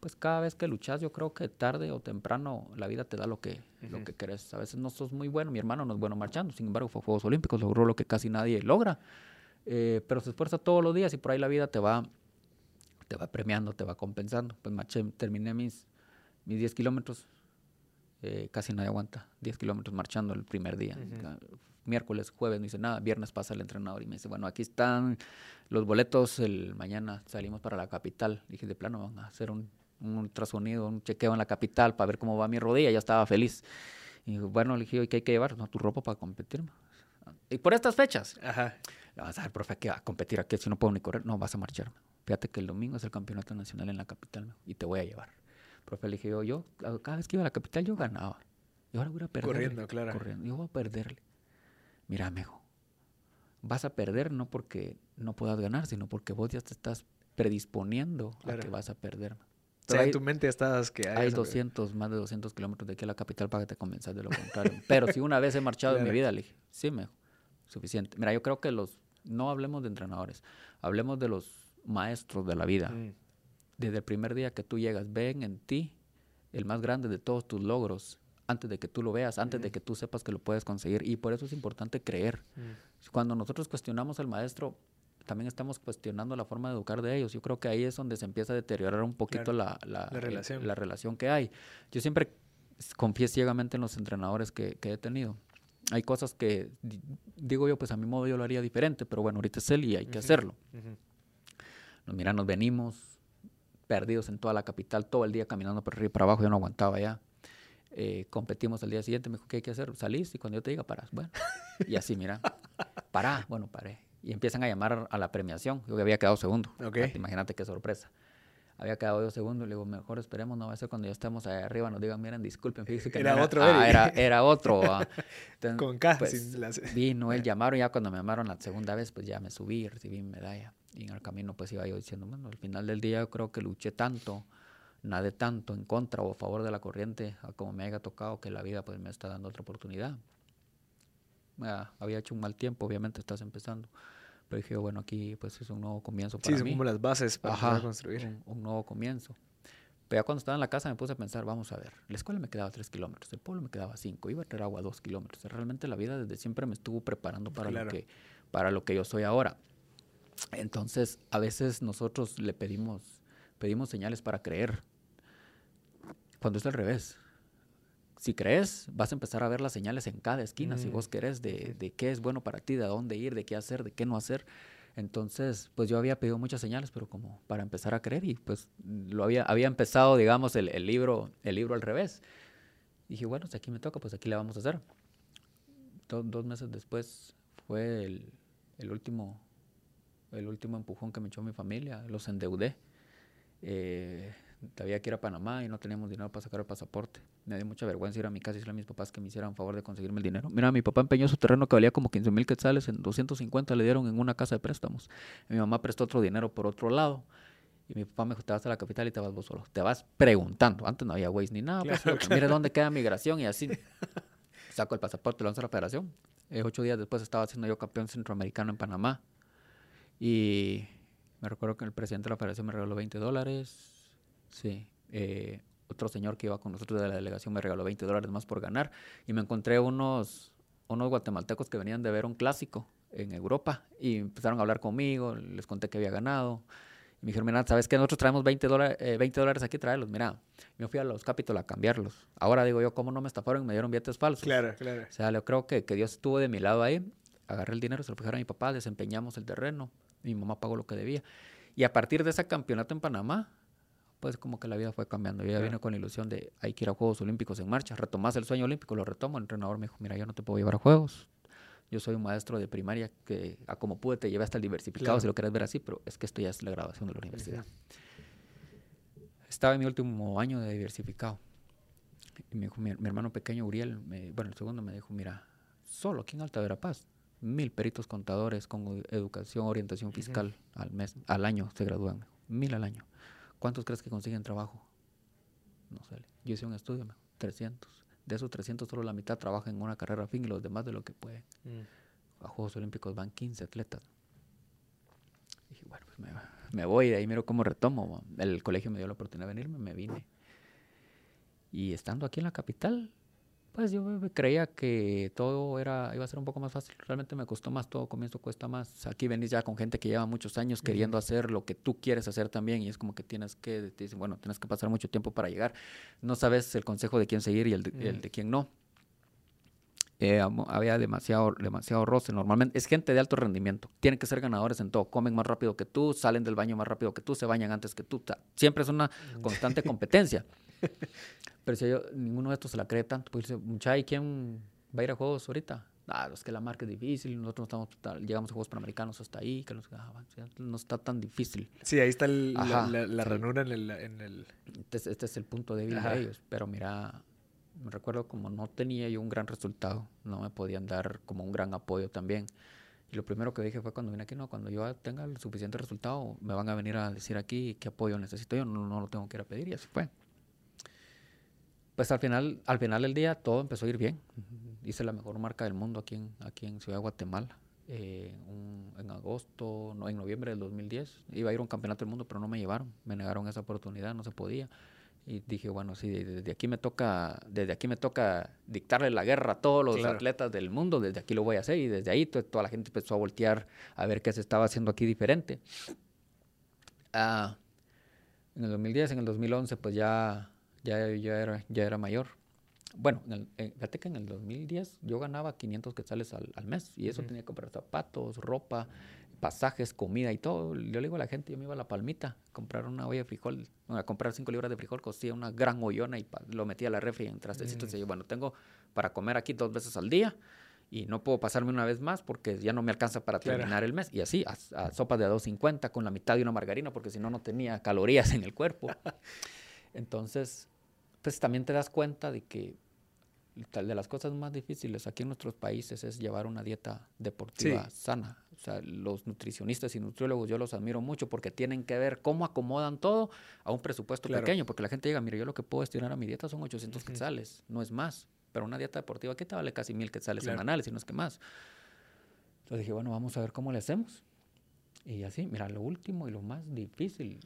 pues cada vez que luchas, yo creo que tarde o temprano la vida te da lo que, uh -huh. lo que querés. A veces no sos muy bueno, mi hermano no es bueno marchando, sin embargo fue a Juegos Olímpicos, logró lo que casi nadie logra. Eh, pero se esfuerza todos los días y por ahí la vida te va te va premiando, te va compensando. Pues marché, terminé mis, mis 10 kilómetros, eh, casi nadie aguanta, 10 kilómetros marchando el primer día. Uh -huh. Miércoles, jueves, no hice nada, viernes pasa el entrenador y me dice, bueno, aquí están los boletos, el mañana salimos para la capital. Dije, de plano, van a hacer un, un ultrasonido, un chequeo en la capital para ver cómo va mi rodilla, ya estaba feliz. Y bueno, le dije, ¿qué hay que llevar? No, tu ropa para competir. Y por estas fechas. Ajá. Le vas a ver, profe, que va a competir aquí si no puedo ni correr. No, vas a marchar. Fíjate que el domingo es el campeonato nacional en la capital y te voy a llevar. Profe, le dije yo, yo, cada vez que iba a la capital yo ganaba. Y ahora voy a perder. Corriendo, claro. Corriendo. Yo voy a perderle. Mira, mejo, vas a perder no porque no puedas ganar, sino porque vos ya te estás predisponiendo claro. a que vas a perder. O sea, hay, en tu mente estás que hay, hay 200, más de 200 kilómetros de aquí a la capital para que te convenzas de lo contrario. [LAUGHS] Pero si una vez he marchado claro. en mi vida, le dije, sí, mejo, suficiente. Mira, yo creo que los, no hablemos de entrenadores, hablemos de los maestros de la vida. Mm. Desde el primer día que tú llegas, ven en ti el más grande de todos tus logros antes de que tú lo veas, antes de que tú sepas que lo puedes conseguir. Y por eso es importante creer. Mm. Cuando nosotros cuestionamos al maestro, también estamos cuestionando la forma de educar de ellos. Yo creo que ahí es donde se empieza a deteriorar un poquito la, la, La relación. la relación que hay. Yo siempre confié ciegamente en los entrenadores que, que he tenido. Hay cosas que, di- digo yo, pues a mi modo yo lo haría diferente, pero bueno, ahorita es él y hay que hacerlo. Ujú. Nos mira, nos venimos perdidos en toda la capital, todo el día caminando por arriba y para abajo, yo no aguantaba ya. Eh, competimos al día siguiente, me dijo, ¿qué hay que hacer? Salís y cuando yo te diga, paras. Bueno, y así, mira, [LAUGHS] pará, bueno, paré. Y empiezan a llamar a la premiación. Yo había quedado segundo. Ok. Imagínate qué sorpresa. Había quedado yo segundo y le digo, mejor esperemos, no va a ser cuando ya estemos ahí arriba, nos digan, miren, disculpen, fíjense que no Era otro Ah, era, era otro. ah. [LAUGHS] Entonces, Con K, pues, las- Vino, él [LAUGHS] llamaron, ya cuando me llamaron la segunda vez, pues ya me subí, recibí mi medalla. Y en el camino pues iba yo diciendo, bueno, al final del día yo creo que luché tanto, nadé tanto en contra o a favor de la corriente, a como me haya tocado, que la vida pues me está dando otra oportunidad. Ah, había hecho un mal tiempo, obviamente estás empezando. Pero dije, bueno, aquí pues es un nuevo comienzo Sí, para son mí. como las bases para Ajá, construir. Un, un nuevo comienzo. Pero ya cuando estaba en la casa me puse a pensar, vamos a ver, la escuela me quedaba tres kilómetros, el pueblo me quedaba cinco, iba a traer agua a dos kilómetros. Realmente la vida desde siempre me estuvo preparando para, Claro. lo, que, para lo que yo soy ahora. Entonces, a veces nosotros le pedimos, pedimos señales para creer, cuando es al revés. Si crees, vas a empezar a ver las señales en cada esquina, si Mm. vos querés, de, de qué es bueno para ti, de dónde ir, de qué hacer, de qué no hacer. Entonces, pues yo había pedido muchas señales, pero como para empezar a creer y pues lo había, había empezado, digamos, el, el libro, el libro al revés. dije, bueno, si aquí me toca, pues aquí le vamos a hacer. Do- dos meses después fue el, el último, el último empujón que me echó mi familia, los endeudé. Eh, había que ir a Panamá y no teníamos dinero para sacar el pasaporte. Me dio mucha vergüenza ir a mi casa y decirle a mis papás que me hicieran favor de conseguirme el dinero. Mira, mi papá empeñó su terreno que valía como 15 mil quetzales, en 250 le dieron en una casa de préstamos. Mi mamá prestó otro dinero por otro lado. Y mi papá me dijo, te vas a la capital y te vas vos solo. Te vas preguntando. Antes no había Waze ni nada. pues, Claro, solo, Mire dónde queda migración y así. [LAUGHS] Saco el pasaporte, lo lanzo a la federación. Eh, ocho días después estaba siendo yo campeón centroamericano en Panamá. Y me recuerdo que el presidente de la federación me regaló 20 dólares. Sí. eh, otro señor que iba con nosotros de la delegación me regaló 20 dólares más por ganar. Y me encontré unos, unos guatemaltecos que venían de ver un clásico en Europa. Y empezaron a hablar conmigo, les conté que había ganado. Y me dijeron, mira, ¿sabes qué? Nosotros traemos 20 dólares, eh, 20 dólares aquí, tráelos. Mira, yo fui a los Capitol a cambiarlos. Ahora digo yo, ¿cómo no me estafaron y me dieron billetes falsos? Claro, claro. O sea, yo creo que, que Dios estuvo de mi lado ahí. Agarré el dinero, se lo dejar a mi papá, desempeñamos el terreno. Mi mamá pagó lo que debía. Y a partir de ese campeonato en Panamá, pues como que la vida fue cambiando. Yo ya vine con la ilusión de hay que ir a Juegos Olímpicos en marcha. Retomás el sueño olímpico, lo retomo. El entrenador me dijo, mira, yo no te puedo llevar a Juegos. Yo soy un maestro de primaria que a como pude te llevé hasta el diversificado, Claro. si lo querés ver así, pero es que esto ya es la graduación de la universidad. Estaba en mi último año de diversificado. Y me dijo, mi, mi hermano pequeño, Uriel, me- bueno, el segundo me dijo, mira, solo aquí en Alta Verapaz, mil peritos contadores con educación, orientación fiscal al mes, al año se gradúan, mil al año. ¿Cuántos crees que consiguen trabajo? No sé. Yo hice un estudio, me dijo, 300. De esos 300, solo la mitad trabajan en una carrera fin y los demás de lo que pueden. Mm. A Juegos Olímpicos van 15 atletas. dije, bueno, pues me, me voy, de ahí miro cómo retomo. El colegio me dio la oportunidad de venirme, me vine. Y estando aquí en la capital, pues yo creía que todo era, iba a ser un poco más fácil. Realmente me costó más, todo comienzo cuesta más. Aquí venís ya con gente que lleva muchos años queriendo hacer lo que tú quieres hacer también y es como que tienes que, te dicen, bueno, tienes que pasar mucho tiempo para llegar. No sabes el consejo de quién seguir y el de, el de quién no. Eh, había demasiado, demasiado roce. Normalmente es gente de alto rendimiento. Tienen que ser ganadores en todo. Comen más rápido que tú, salen del baño más rápido que tú, se bañan antes que tú. Siempre es una constante [LAUGHS] competencia. [LAUGHS] Pero si yo, ninguno de estos se la cree tanto, pues dice, mucha, ¿y quién va a ir a juegos ahorita? Ah, es que la marca es difícil, nosotros no estamos, llegamos a Juegos Panamericanos hasta ahí, que no, sé qué". Ah, no está tan difícil. Sí, ahí está el- la, Ajá, la- la sí. ranura en el... En el... Este es, este es el punto débil Ajá. de ellos. Pero mira, me recuerdo como no tenía yo un gran resultado, no me podían dar como un gran apoyo también. Y lo primero que dije fue cuando vine aquí, no, cuando yo tenga el suficiente resultado, me van a venir a decir aquí qué apoyo necesito yo, no, no lo tengo que ir a pedir y así fue. Pues al final, al final del día todo empezó a ir bien. Hice la mejor marca del mundo aquí en, aquí en Ciudad de Guatemala. eh, un- en agosto, no, en noviembre del 2010. Iba a ir a un campeonato del mundo, pero no me llevaron. Me negaron esa oportunidad, no se podía. Y dije, bueno, sí, desde aquí me toca, desde aquí me toca dictarle la guerra a todos los Claro. atletas del mundo, desde aquí lo voy a hacer. Y desde ahí to- toda la gente empezó a voltear a ver qué se estaba haciendo aquí diferente. Ah, en el 2010, en el 2011, pues ya, ya, ya, era, ya era mayor. Bueno, en el- eh, fíjate que en el 2010 yo ganaba 500 quetzales al, al mes y eso tenía que comprar zapatos, ropa, pasajes, comida y todo. Yo le digo a la gente, yo me iba a la palmita a comprar una olla de frijol, a comprar 5 libras de frijol, costía una gran hoyona y pa- lo metía a la refri en trastecitos. Y yo, bueno, tengo para comer aquí dos veces al día y no puedo pasarme una vez más porque ya no me alcanza para Claro. terminar el mes. Y así, a, a sopas de a 2.50 con la mitad de una margarina porque si no, no tenía calorías en el cuerpo. [LAUGHS] Entonces, pues también te das cuenta de que de las cosas más difíciles aquí en nuestros países es llevar una dieta deportiva Sí. sana. O sea, los nutricionistas y nutriólogos yo los admiro mucho porque tienen que ver cómo acomodan todo a un presupuesto Claro. pequeño. Porque la gente diga, mire, yo lo que puedo destinar a mi dieta son 800 quetzales, no es más. Pero una dieta deportiva, ¿qué te vale casi mil quetzales Claro. semanales, si no es que más? Entonces dije, bueno, vamos a ver cómo le hacemos. Y así, mira, lo último y lo más difícil,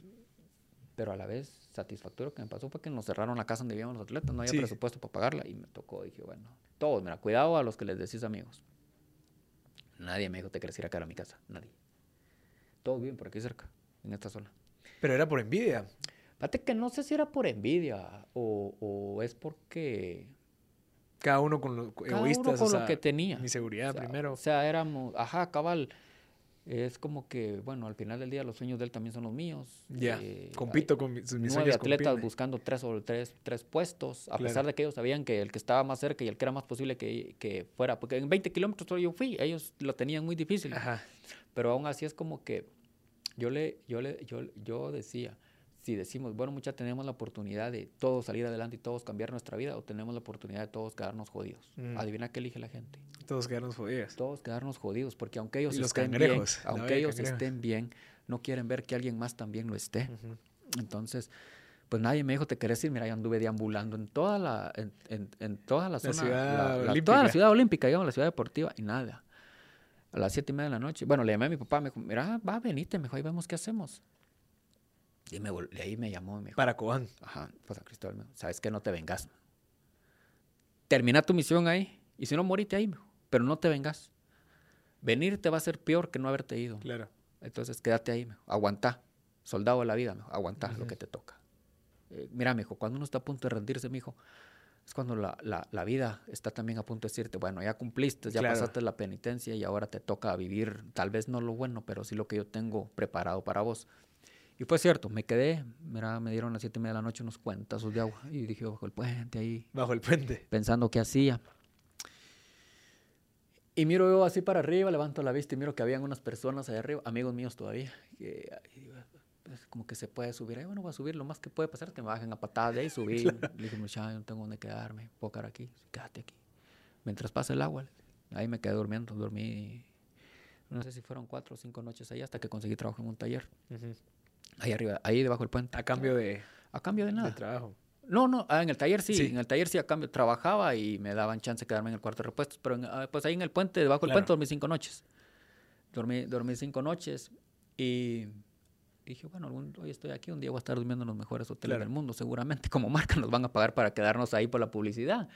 pero a la vez satisfactorio que me pasó fue que nos cerraron la casa donde vivíamos los atletas, no había Sí. presupuesto para pagarla y me tocó, dije, bueno, todos, mira, cuidado a los que les decís amigos. Nadie me dijo te querés ir a quedar a mi casa, nadie. Todos viven por aquí cerca, en esta zona. Pero era por envidia. Fíjate que no sé si era por envidia o, o es porque Cada uno con los egoístas. uno con o sea, lo que tenía. Mi seguridad O sea, primero. O sea, éramos, ajá, cabal. Es como que, bueno, al final del día los sueños de él también son los míos. Ya. Eh, compito con mis, mis nueve sueños. atletas compiten. buscando tres sobre tres, tres puestos, a Claro. pesar de que ellos sabían que el que estaba más cerca y el que era más posible que, que fuera, porque en 20 kilómetros yo fui, ellos lo tenían muy difícil, Ajá. pero aún así es como que yo le, yo le, yo, yo decía, si decimos, bueno, mucha tenemos la oportunidad de todos salir adelante y todos cambiar nuestra vida, o tenemos la oportunidad de todos quedarnos jodidos. Mm. Adivina qué elige la gente Todos quedaron jodidos. todos quedarnos jodidos, porque aunque ellos los estén bien, aunque ellos estén bien, no quieren ver que alguien más también lo esté. Entonces, pues nadie me dijo, te querés ir, mira, yo anduve deambulando en toda la, en, en- en toda la zona, ciudad la- la- olímpica. toda la ciudad olímpica, digamos, la ciudad deportiva, y nada. A las siete y media de la noche, bueno, le llamé a mi papá, me dijo, mira, va, venite, mejor ahí vemos qué hacemos. Y me, de ahí me llamó me dijo, Para Cobán. Ajá, pues a Cristóbal, me sabes que no te vengas. Termina tu misión ahí, y si no, morite ahí, mijo, pero no te vengas. Venir te va a ser peor que no haberte ido. Claro. Entonces quédate ahí, mijo, aguantá. Soldado de la vida, mijo, aguantá lo que te toca. Eh, mira, mijo, cuando uno está a punto de rendirse, mijo, es cuando la, la- la vida está también a punto de decirte, bueno, ya cumpliste, ya Claro. pasaste la penitencia y ahora te toca vivir, tal vez no lo bueno, pero sí lo que yo tengo preparado para vos. Y fue cierto, me quedé, mira, me dieron a las siete y media de la noche unos cuentazos de agua y dije, bajo el puente ahí, Bajo el puente. pensando qué hacía. Y miro yo así para arriba, levanto la vista y miro que habían unas personas ahí arriba, amigos míos todavía, que pues, como que se puede subir. Ahí, bueno, voy a subir, lo más que puede pasar es que me bajen a patadas de ahí, subí. Le dije, muchacho, no tengo dónde quedarme, puedo quedar aquí, quédate aquí. Mientras pasa el agua, ahí me quedé durmiendo, dormí, no sé si fueron cuatro o cinco noches ahí hasta que conseguí trabajo en un taller, Ujú. Ahí arriba, ahí debajo del puente. A cambio de, A cambio de de nada. trabajo. No, no, ah, en el taller sí, Sí. en el taller sí a cambio trabajaba y me daban chance de quedarme en el cuarto de repuestos, pero en- ah, pues ahí en el puente, debajo del Claro. puente dormí cinco noches. Dormí, dormí cinco noches y dije, bueno, algún- hoy estoy aquí, un día voy a estar durmiendo en los mejores hoteles Claro. del mundo, seguramente como marca nos van a pagar para quedarnos ahí por la publicidad.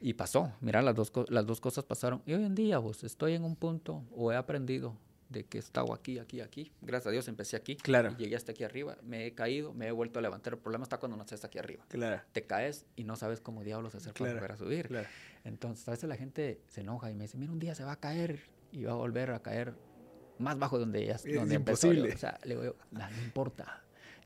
Y pasó, mira, las dos, las dos cosas pasaron. Y hoy en día, vos, estoy en un punto o he aprendido de que he estado aquí, aquí, aquí. Gracias a Dios empecé aquí. Claro. y llegué hasta aquí arriba, me he caído, me he vuelto a levantar. El problema está cuando no estás aquí arriba Claro. te caes y no sabes cómo diablos hacer para Claro, volver a subir. claro. Entonces, a veces la gente se enoja y me dice, mira, un día se va a caer y va a volver a caer más bajo donde ya Es donde empezó". Imposible. O sea, le digo yo, "No, no importa.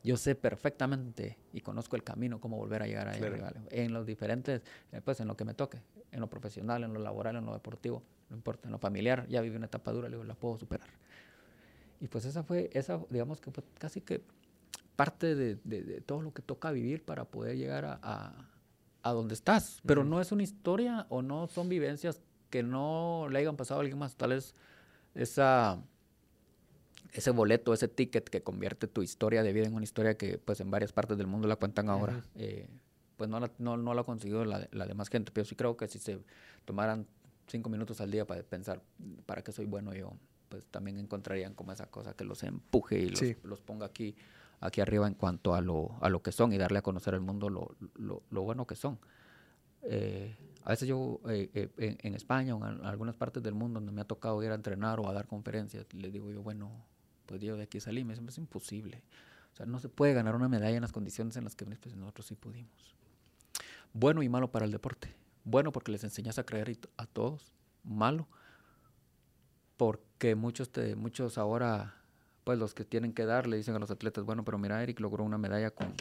Yo sé perfectamente y conozco el camino cómo volver a llegar ahí Claro. digo. En los diferentes, eh, pues en lo que me toque, en lo profesional, en lo laboral, en lo deportivo, no importa, en lo familiar, ya viví una etapa dura, digo, la puedo superar. Y pues esa fue, esa, digamos que fue casi que parte de, de- de todo lo que toca vivir para poder llegar a, a, a donde estás. Pero no es una historia o no son vivencias que no le hayan pasado a alguien más. Tal vez esa, ese boleto, ese ticket que convierte tu historia de vida en una historia que pues en varias partes del mundo la cuentan ahora. eh, pues no la, no, no la ha conseguido la, la demás gente. Pero sí creo que si se tomaran cinco minutos al día para pensar para qué soy bueno yo, pues también encontrarían como esa cosa que los empuje y los, Sí. los ponga aquí aquí arriba en cuanto a lo, a lo que son y darle a conocer al mundo lo, lo, lo bueno que son. Eh, a veces yo eh, eh, en, en, España o en algunas partes del mundo donde me ha tocado ir a entrenar o a dar conferencias, les digo yo, bueno, pues yo de aquí salí, me dicen, es imposible. O sea, no se puede ganar una medalla en las condiciones en las que pues, nosotros sí pudimos. Bueno y malo para el deporte. Bueno porque les enseñas a creer a todos. Malo porque muchos, te, muchos ahora, pues los que tienen que dar, le dicen a los atletas, bueno, pero mira, Eric logró una medalla con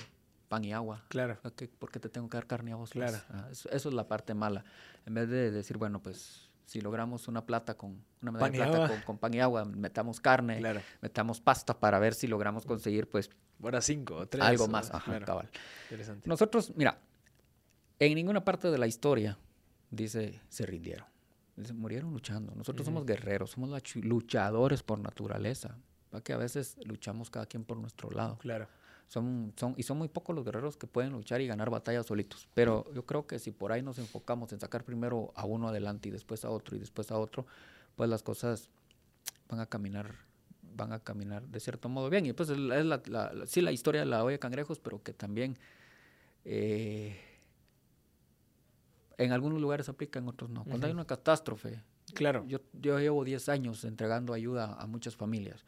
pan y agua. Claro. ¿Por qué te tengo que dar carne a vos? Claro. Ah, eso, eso, es la parte mala. En vez de decir, bueno, pues si logramos una plata con una medalla de plata con, con, pan y agua, metamos carne, claro. metamos pasta para ver si logramos conseguir, pues, bueno, cinco o tres. Algo más. Ajá, claro. cabal. Interesante. Nosotros, mira, en ninguna parte de la historia dice se rindieron. Dice, murieron luchando. Nosotros uh -huh. somos guerreros, somos luchadores por naturaleza. ¿Para que a veces luchamos cada quien por nuestro lado? Claro. Son, son, y son muy pocos los guerreros que pueden luchar y ganar batallas solitos. Pero yo creo que si por ahí nos enfocamos en sacar primero a uno adelante y después a otro y después a otro, pues las cosas van a caminar van a caminar de cierto modo bien. Y pues es la, la, la, sí la historia de la olla de cangrejos, pero que también eh, en algunos lugares aplica, en otros no. Cuando uh -huh. hay una catástrofe, claro. yo, yo llevo 10 años entregando ayuda a muchas familias.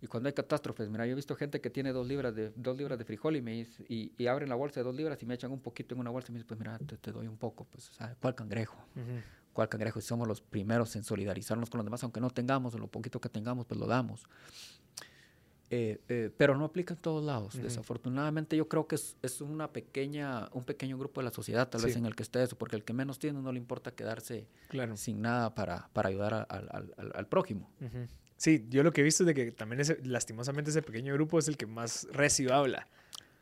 Y cuando hay catástrofes, mira, yo he visto gente que tiene dos libras de, dos libras de frijol y, me dice, y, y, abren la bolsa de dos libras y me echan un poquito en una bolsa y me dicen, pues mira, te, te doy un poco. Pues, ¿sabes? ¿Cuál cangrejo? Uh -huh. ¿Cuál cangrejo? Y somos los primeros en solidarizarnos con los demás, aunque no tengamos, o lo poquito que tengamos, pues lo damos. Eh, eh, pero no aplica en todos lados. Uh -huh. Desafortunadamente yo creo que es, es, una pequeña, un pequeño grupo de la sociedad tal sí. vez en el que esté eso, porque el que menos tiene no le importa quedarse claro. sin nada para, para ayudar a, al, al, al, prójimo. Uh -huh. Sí, yo lo que he visto es de que también ese, lastimosamente ese pequeño grupo es el que más recio habla.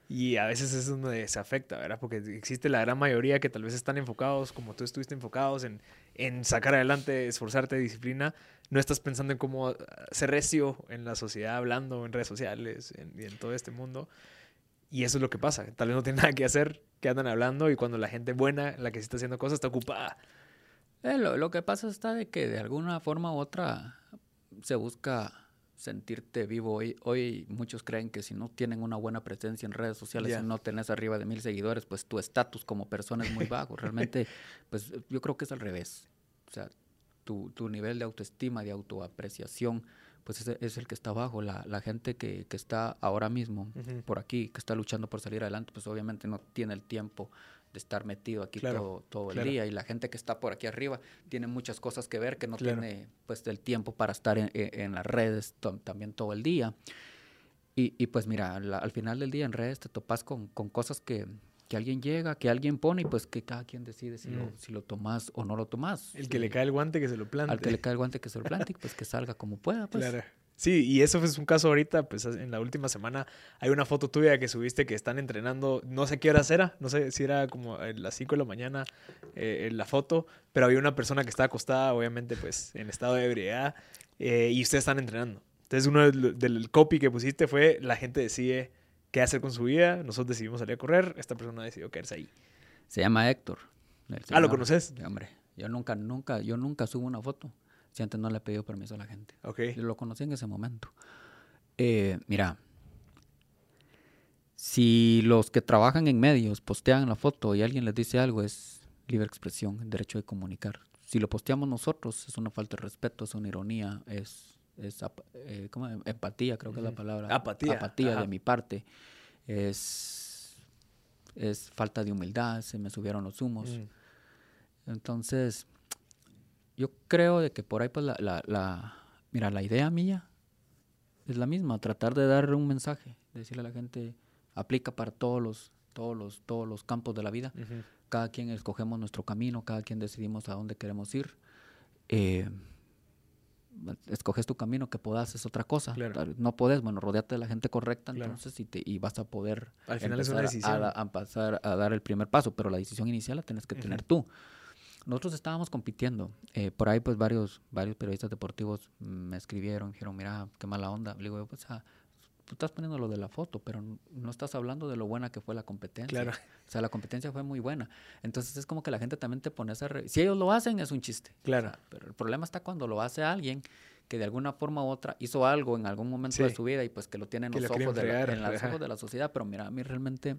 Y a veces es donde se afecta, ¿verdad? Porque existe la gran mayoría que tal vez están enfocados, como tú estuviste enfocados, en, en sacar adelante, esforzarte, disciplina. No estás pensando en cómo ser recio en la sociedad, hablando en redes sociales en, y en todo este mundo. Y eso es lo que pasa. Tal vez no tienen nada que hacer, que andan hablando y cuando la gente buena, la que sí está haciendo cosas, está ocupada. Eh, lo, lo que pasa está de que de alguna forma u otra se busca sentirte vivo. Hoy, hoy muchos creen que si no tienen una buena presencia en redes sociales, Yeah. si no tenés arriba de mil seguidores, pues tu estatus como persona es muy [LAUGHS] bajo. Realmente, pues yo creo que es al revés. O sea, tu, tu nivel de autoestima, de autoapreciación, pues es, es el que está bajo. La, la gente que, que está ahora mismo por aquí, que está luchando por salir adelante, pues obviamente no tiene el tiempo de estar metido aquí Claro, todo, todo el día. Y la gente que está por aquí arriba tiene muchas cosas que ver, que no Claro. tiene pues el tiempo para estar en, las redes también todo el día. Y, y pues mira, la- al final del día en redes te topas con, con cosas que, que alguien llega, que alguien pone y pues que cada quien decide si, lo, Mm. si lo tomas o no lo tomas. El que Y le cae el guante, que se lo plante. Al que le cae el [LAUGHS] guante que se lo plante, pues que salga como pueda. Pues. Claro. Sí, y eso es un caso ahorita, pues en la última semana hay una foto tuya que subiste que están entrenando, no sé qué horas era, no sé si era como a las 5 de la mañana eh, en la foto, pero había una persona que estaba acostada, obviamente pues en estado de ebriedad, eh, y ustedes están entrenando. Entonces uno del, del copy que pusiste fue, la gente decide qué hacer con su vida, nosotros decidimos salir a correr, esta persona decidió quedarse ahí. Se llama Héctor. Ah, ¿lo conoces? Hombre, yo nunca, nunca, yo nunca subo una foto si antes no le he pedido permiso a la gente. Lo conocí en ese momento. Eh, mira, si los que trabajan en medios postean la foto y alguien les dice algo, es libre expresión, el derecho de comunicar. Si lo posteamos nosotros, es una falta de respeto, es una ironía, es, es eh, ¿cómo? empatía, creo que es la palabra. Apatía, Apatía ajá. de mi parte. Es, es falta de humildad, se me subieron los humos. Mm, Entonces, yo creo de que por ahí, pues, la, la, la- mira, la idea mía es la misma, tratar de dar un mensaje, decirle a la gente, aplica para todos los, todos los, todos los campos de la vida. Cada quien escogemos nuestro camino, cada quien decidimos a dónde queremos ir. Eh, escoges tu camino, que puedas es otra cosa. Claro. No puedes, bueno, rodeate de la gente correcta, Claro. entonces, y, te, y vas a poder Al final es una decisión. A, a pasar a dar el primer paso, pero la decisión inicial la tienes que tener tú. Nosotros estábamos compitiendo. eh, por ahí, pues, varios, varios periodistas deportivos me escribieron, dijeron, mira, qué mala onda. Le digo, pues, ah, tú estás poniendo lo de la foto, pero no estás hablando de lo buena que fue la competencia. Claro. O sea, la competencia fue muy buena. Entonces, es como que la gente también te pone esa... re- Si ellos lo hacen, es un chiste. Claro. O sea, pero el problema está cuando lo hace alguien que de alguna forma u otra hizo algo en algún momento de su vida y pues que lo tiene en los, ojos de, la, en los ojos de la sociedad, pero mira, a mí realmente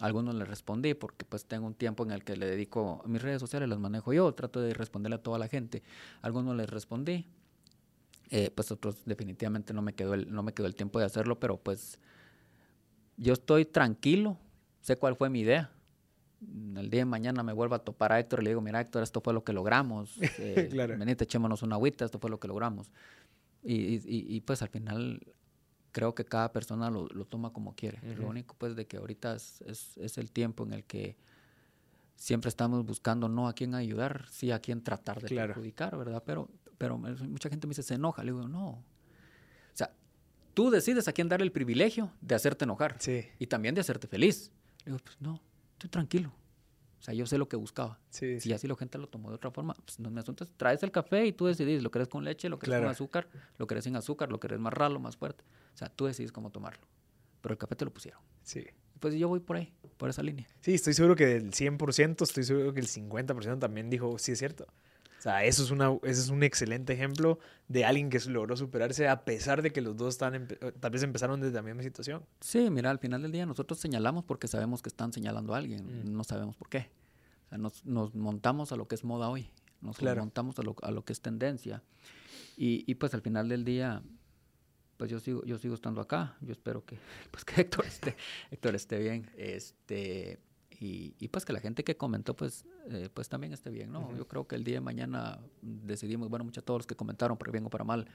algunos les respondí porque pues tengo un tiempo en el que le dedico mis redes sociales, las manejo yo, trato de responderle a toda la gente. Algunos les respondí, eh, pues otros definitivamente no me quedó el, no me quedó el tiempo de hacerlo, pero pues yo estoy tranquilo, sé cuál fue mi idea. El día de mañana me vuelvo a topar a Héctor y le digo, mira Héctor, esto fue lo que logramos. [LAUGHS] Eh, Claro. Venite, echémonos una agüita, esto fue lo que logramos. Y- y- y, pues al final creo que cada persona lo, lo toma como quiere. Lo Ujú. único pues de que ahorita es, es- es el tiempo en el que siempre estamos buscando no a quién ayudar, sí a quién tratar de Claro. perjudicar, ¿verdad? Pero, pero mucha gente me dice, se enoja. Le digo, no. O sea, tú decides a quién darle el privilegio de hacerte enojar Sí, y también de hacerte feliz. Le digo, pues no, estoy tranquilo. O sea, yo sé lo que buscaba. sí, Si así la gente lo tomó de otra forma, pues no me asuntas. Traes el café y tú decidís, lo querés con leche, lo querés Claro. con azúcar, lo querés sin azúcar, lo querés más ralo, más fuerte. O sea, tú decidís cómo tomarlo. Pero el café te lo pusieron. sí. Pues yo voy por ahí, por esa línea. Sí, estoy seguro que del 100%, estoy seguro que el 50% también dijo, sí es cierto. O sea, eso es, una, ese es un excelente ejemplo de alguien que logró superarse a pesar de que los dos están eh, tal vez empezaron desde la misma situación. Sí, mira, al final del día nosotros señalamos porque sabemos que están señalando a alguien, Mm. no sabemos por qué. O sea, nos, nos montamos a lo que es moda hoy, nos Claro. montamos a lo, a lo que es tendencia. Y, y, pues al final del día, pues yo sigo, yo sigo estando acá. Yo espero que, [LAUGHS] pues que Héctor esté, [LAUGHS] Héctor esté bien. Este, y, y pues que la gente que comentó, pues, eh, pues también esté bien, ¿no? Yo creo que el día de mañana decidimos, bueno, muchos todos los que comentaron, por bien o para mal,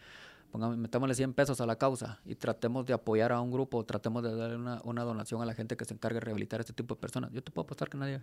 pongamos, metámosle 100 pesos a la causa y tratemos de apoyar a un grupo, tratemos de darle una, una donación a la gente que se encargue de rehabilitar este tipo de personas. Yo te puedo apostar que nadie,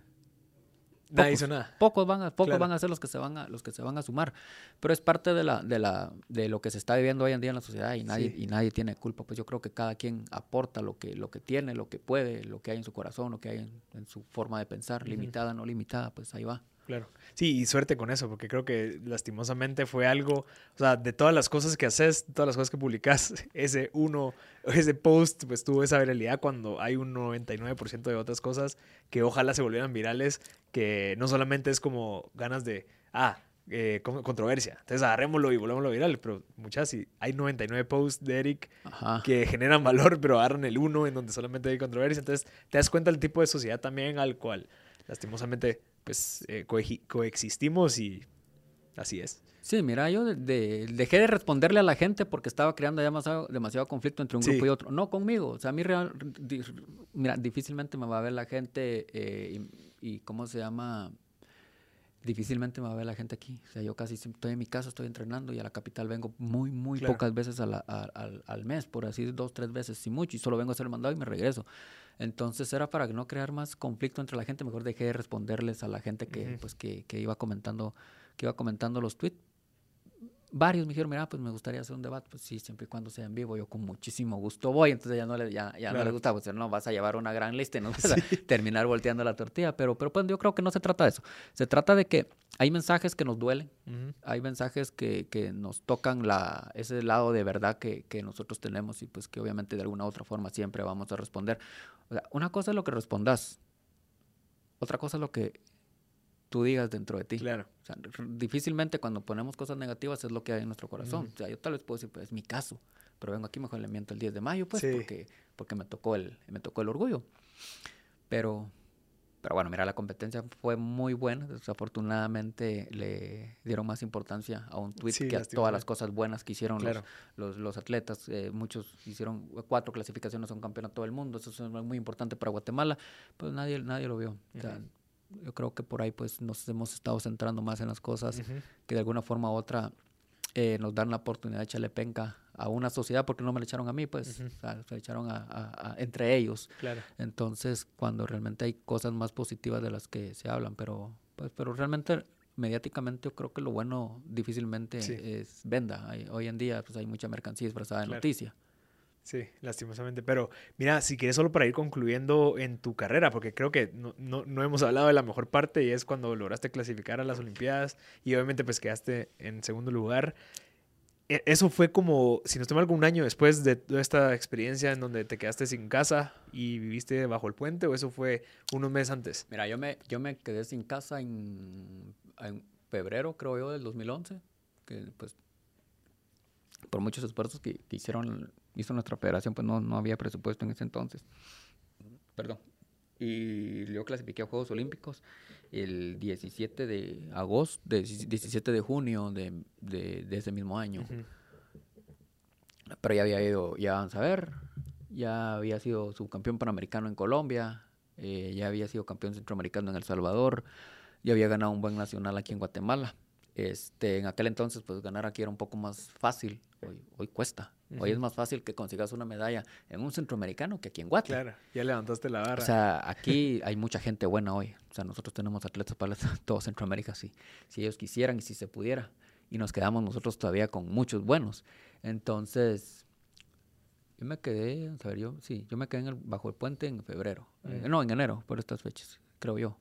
Nadie Pocos. hizo nada. pocos van a, pocos Claro. van a ser los que se van a, los que se van a sumar, pero es parte de la, de la, de lo que se está viviendo hoy en día en la sociedad y nadie, Sí. y nadie tiene culpa. Pues yo creo que cada quien aporta lo que, lo que tiene, lo que puede, lo que hay en su corazón, lo que hay en, en su forma de pensar, limitada, no limitada, pues ahí va. Claro. Sí, y suerte con eso, porque creo que lastimosamente fue algo, o sea, de todas las cosas que haces, todas las cosas que publicas, [LAUGHS] ese uno, ese post, pues tuvo esa viralidad cuando hay un 99% de otras cosas que ojalá se volvieran virales, que no solamente es como ganas de, ah, eh, con- controversia, entonces agarrémoslo y volvámoslo viral, pero muchas, sí, hay 99 posts de Eric Ajá. que generan valor, pero agarran el uno en donde solamente hay controversia. Entonces, te das cuenta del tipo de sociedad también al cual, lastimosamente, pues eh, coeji- coexistimos y así es. Sí, mira, yo de- de- dejé de responderle a la gente porque estaba creando demasiado, demasiado conflicto entre un Sí. grupo y otro. No conmigo. O sea, a mí, real- di- mira, difícilmente me va a ver la gente eh, y, y, ¿cómo se llama? Difícilmente me va a ver la gente aquí. O sea, yo casi estoy en mi casa, estoy entrenando y a la capital vengo muy, muy Claro. pocas veces a la- a- al, al mes, por así dos, tres veces, si mucho, y solo vengo a hacer el mandado y me regreso. Entonces era para no crear más conflicto entre la gente, mejor dejé de responderles a la gente que, pues, que, que iba comentando, que iba comentando los tweets. Varios me dijeron, mira, pues me gustaría hacer un debate, pues sí, siempre y cuando sea en vivo, yo con muchísimo gusto voy, entonces ya no le, ya, ya no le gusta, pues no, vas a llevar una gran lista y no vas a [LAUGHS] terminar volteando la tortilla, pero, pero pues yo creo que no se trata de eso, se trata de que hay mensajes que nos duelen, hay mensajes que, que nos tocan la, ese lado de verdad que, que nosotros tenemos y pues que obviamente de alguna u otra forma siempre vamos a responder. O sea, una cosa es lo que respondas, otra cosa es lo que tú digas dentro de ti. Claro. Sea, difícilmente cuando ponemos cosas negativas es lo que hay en nuestro corazón. O sea, yo tal vez puedo decir, pues es mi caso, pero vengo aquí mejor le miento el 10 de mayo, pues, Sí. porque, porque me tocó el, me tocó el orgullo. Pero, pero bueno, mira, la competencia fue muy buena. Desafortunadamente le dieron más importancia a un tweet Sí, que a todas las cosas buenas que hicieron Claro. los, los, los atletas. Eh, muchos hicieron cuatro clasificaciones a un campeonato del mundo. Eso es muy importante para Guatemala. Pues nadie, nadie lo vio. O sea, Ujú. Yo creo que por ahí pues nos hemos estado centrando más en las cosas que de alguna forma u otra eh, nos dan la oportunidad de echarle penca a una sociedad porque no me le echaron a mí, pues o sea, se le echaron a, a- a- entre ellos. Claro. Entonces, cuando realmente hay cosas más positivas de las que se hablan, pero pues, pero realmente mediáticamente yo creo que lo bueno difícilmente Sí. es venda. Hay- hoy en día pues hay mucha mercancía disfrazada de Claro. noticia. Sí, lastimosamente. Pero mira, si quieres solo para ir concluyendo en tu carrera, porque creo que no, no, no hemos hablado de la mejor parte y es cuando lograste clasificar a las Olimpiadas y obviamente pues quedaste en segundo lugar. E- Eso fue como, si no estoy mal, un año después de toda esta experiencia en donde te quedaste sin casa y viviste bajo el puente o eso fue unos meses antes. Mira, yo me, yo me quedé sin casa en, en febrero, creo yo, del 2011, que pues por muchos esfuerzos que, que hicieron, hizo nuestra federación, pues no, no había presupuesto en ese entonces. Perdón. Y yo clasifiqué a Juegos Olímpicos el 17 de agosto, de 17 de junio de, de, de ese mismo año. Ujú. Pero ya había ido, ya vamos a ver, ya había sido subcampeón panamericano en Colombia, eh, ya había sido campeón centroamericano en El Salvador, ya había ganado un buen nacional aquí en Guatemala. Este, en aquel entonces, pues ganar aquí era un poco más fácil. Hoy, hoy cuesta. Hoy es más fácil que consigas una medalla en un centroamericano que aquí en Guatemala. Claro, ya levantaste la barra. O sea, aquí [LAUGHS] hay mucha gente buena hoy. O sea, nosotros tenemos atletas para [LAUGHS] todo Centroamérica, si, si ellos quisieran y si se pudiera. Y nos quedamos nosotros todavía con muchos buenos. Entonces, yo me quedé, a ver, yo, sí, yo me quedé en el- bajo el puente en febrero. Eh, no, en enero, por estas fechas, creo yo.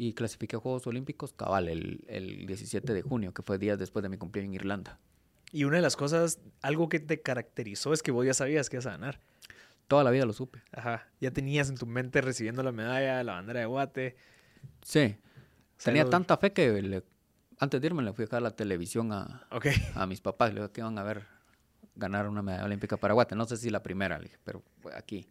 Y clasifiqué a Juegos Olímpicos cabal el, el 17 de junio, que fue días después de mi cumpleaños en Irlanda. y una de las cosas, algo que te caracterizó es que vos ya sabías que ibas a ganar. Toda la vida lo supe. Ajá. Ya tenías en tu mente recibiendo la medalla, la bandera de Guate. Sí. O sea, Tenía tanta fe que le- antes de irme le fui a dejar la televisión a, a mis papás, le digo que iban a ver ganar una medalla olímpica para Guate. No sé si la primera, le dije, pero aquí.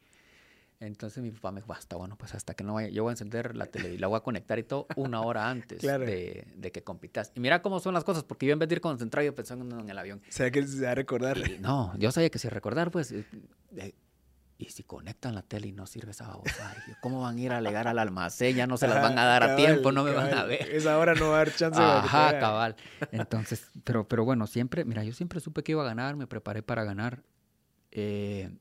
Entonces mi papá me dijo, basta, bueno, pues hasta que no vaya, yo voy a encender la tele y la voy a conectar y todo una hora [LAUGHS] antes Claro. de, de que compitas. Y mira cómo son las cosas, porque yo en vez de ir concentrado, yo pensando en el avión. O sea, que se va a recordar. Y no, yo sabía que si recordar, pues, eh, y si conectan la tele y no sirve esa babosa, ¿cómo van a ir a alegar al almacén? Ya no se las van a dar a cabal, tiempo, no me van a ver. Esa hora no va a haber chance Ajá, cabal. Entonces, pero, pero bueno, siempre, mira, yo siempre supe que iba a ganar, me preparé para ganar. Eh,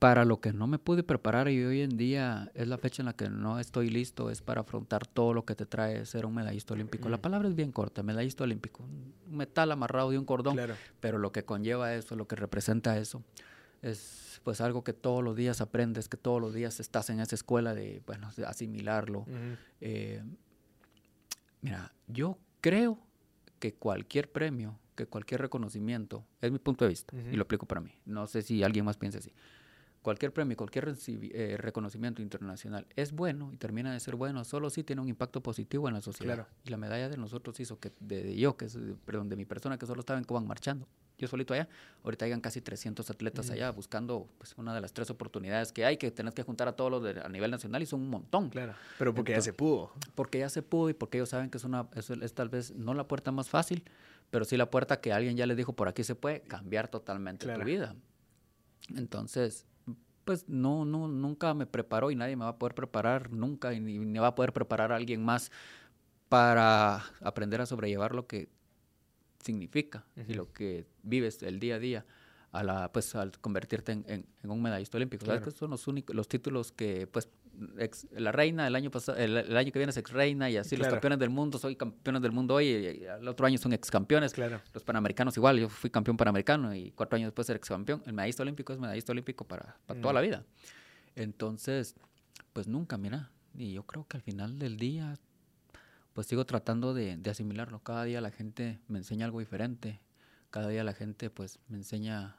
para lo que no me pude preparar y hoy en día es la fecha en la que no estoy listo, es para afrontar todo lo que te trae ser un medallista olímpico. La Mm. palabra es bien corta, medallista olímpico. Un metal amarrado de un cordón, Claro. pero lo que conlleva eso, lo que representa eso, es pues algo que todos los días aprendes, que todos los días estás en esa escuela de, bueno, de asimilarlo. Eh, mira, yo creo que cualquier premio, que cualquier reconocimiento, es mi punto de vista, y lo aplico para mí. No sé si alguien más piensa así. Cualquier premio, cualquier recibi- eh, reconocimiento internacional es bueno y termina de ser bueno solo si tiene un impacto positivo en la sociedad. Claro. Y la medalla de nosotros hizo que, de, de yo, que es, de- perdón, de mi persona que solo estaba en Cobán marchando, yo solito allá, ahorita hayan casi 300 atletas allá buscando pues, una de las tres oportunidades que hay, que tenés que juntar a todos los de- a nivel nacional y son un montón Claro. Pero porque ya se pudo. porque ya se pudo y porque ellos saben que es una es, es tal vez no la puerta más fácil, pero sí la puerta que alguien ya les dijo por aquí se puede cambiar totalmente Claro. tu vida. Entonces, pues no, no, nunca me preparó y nadie me va a poder preparar nunca y ni, va a poder preparar a alguien más para aprender a sobrellevar lo que significa y lo que vives el día a día a la pues al convertirte en, en- en un medallista olímpico. ¿Sabes Claro. que son los únicos los títulos que pues ex- la reina el año pasado el, el año que viene es ex reina y así los campeones del mundo soy campeones del mundo hoy y, y el otro año son ex campeones Claro. los panamericanos igual yo fui campeón panamericano y cuatro años después ser ex campeón el medallista olímpico es medallista olímpico para, para toda Mm. la vida entonces pues nunca mira y yo creo que al final del día pues sigo tratando de, de asimilarlo cada día la gente me enseña algo diferente cada día la gente pues me enseña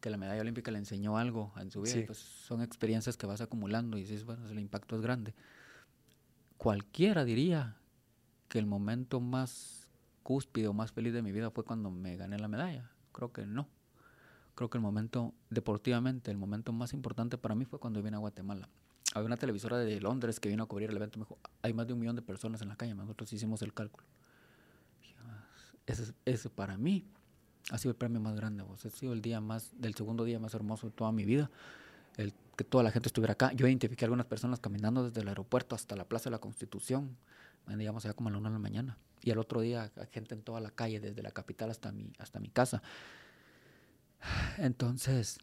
que la medalla olímpica le enseñó algo en su vida. Sí. pues son experiencias que vas acumulando y dices, bueno, el impacto es grande. Cualquiera diría que el momento más cúspide o más feliz de mi vida fue cuando me gané la medalla. Creo que no. Creo que el momento, deportivamente, el momento más importante para mí fue cuando vine a Guatemala. Había una televisora de Londres que vino a cubrir el evento me dijo, hay más de un millón de personas en la calle. Nosotros hicimos el cálculo. Dije, "Ah, Ese, es- ese para mí ha sido el premio más grande, vos. Ha sido el día más, del segundo día más hermoso de toda mi vida. El que toda la gente estuviera acá. Yo identifiqué a algunas personas caminando desde el aeropuerto hasta la Plaza de la Constitución. Digamos, ya como a la una de la mañana. Y al otro día, gente en toda la calle, desde la capital hasta mi, hasta mi casa. Entonces,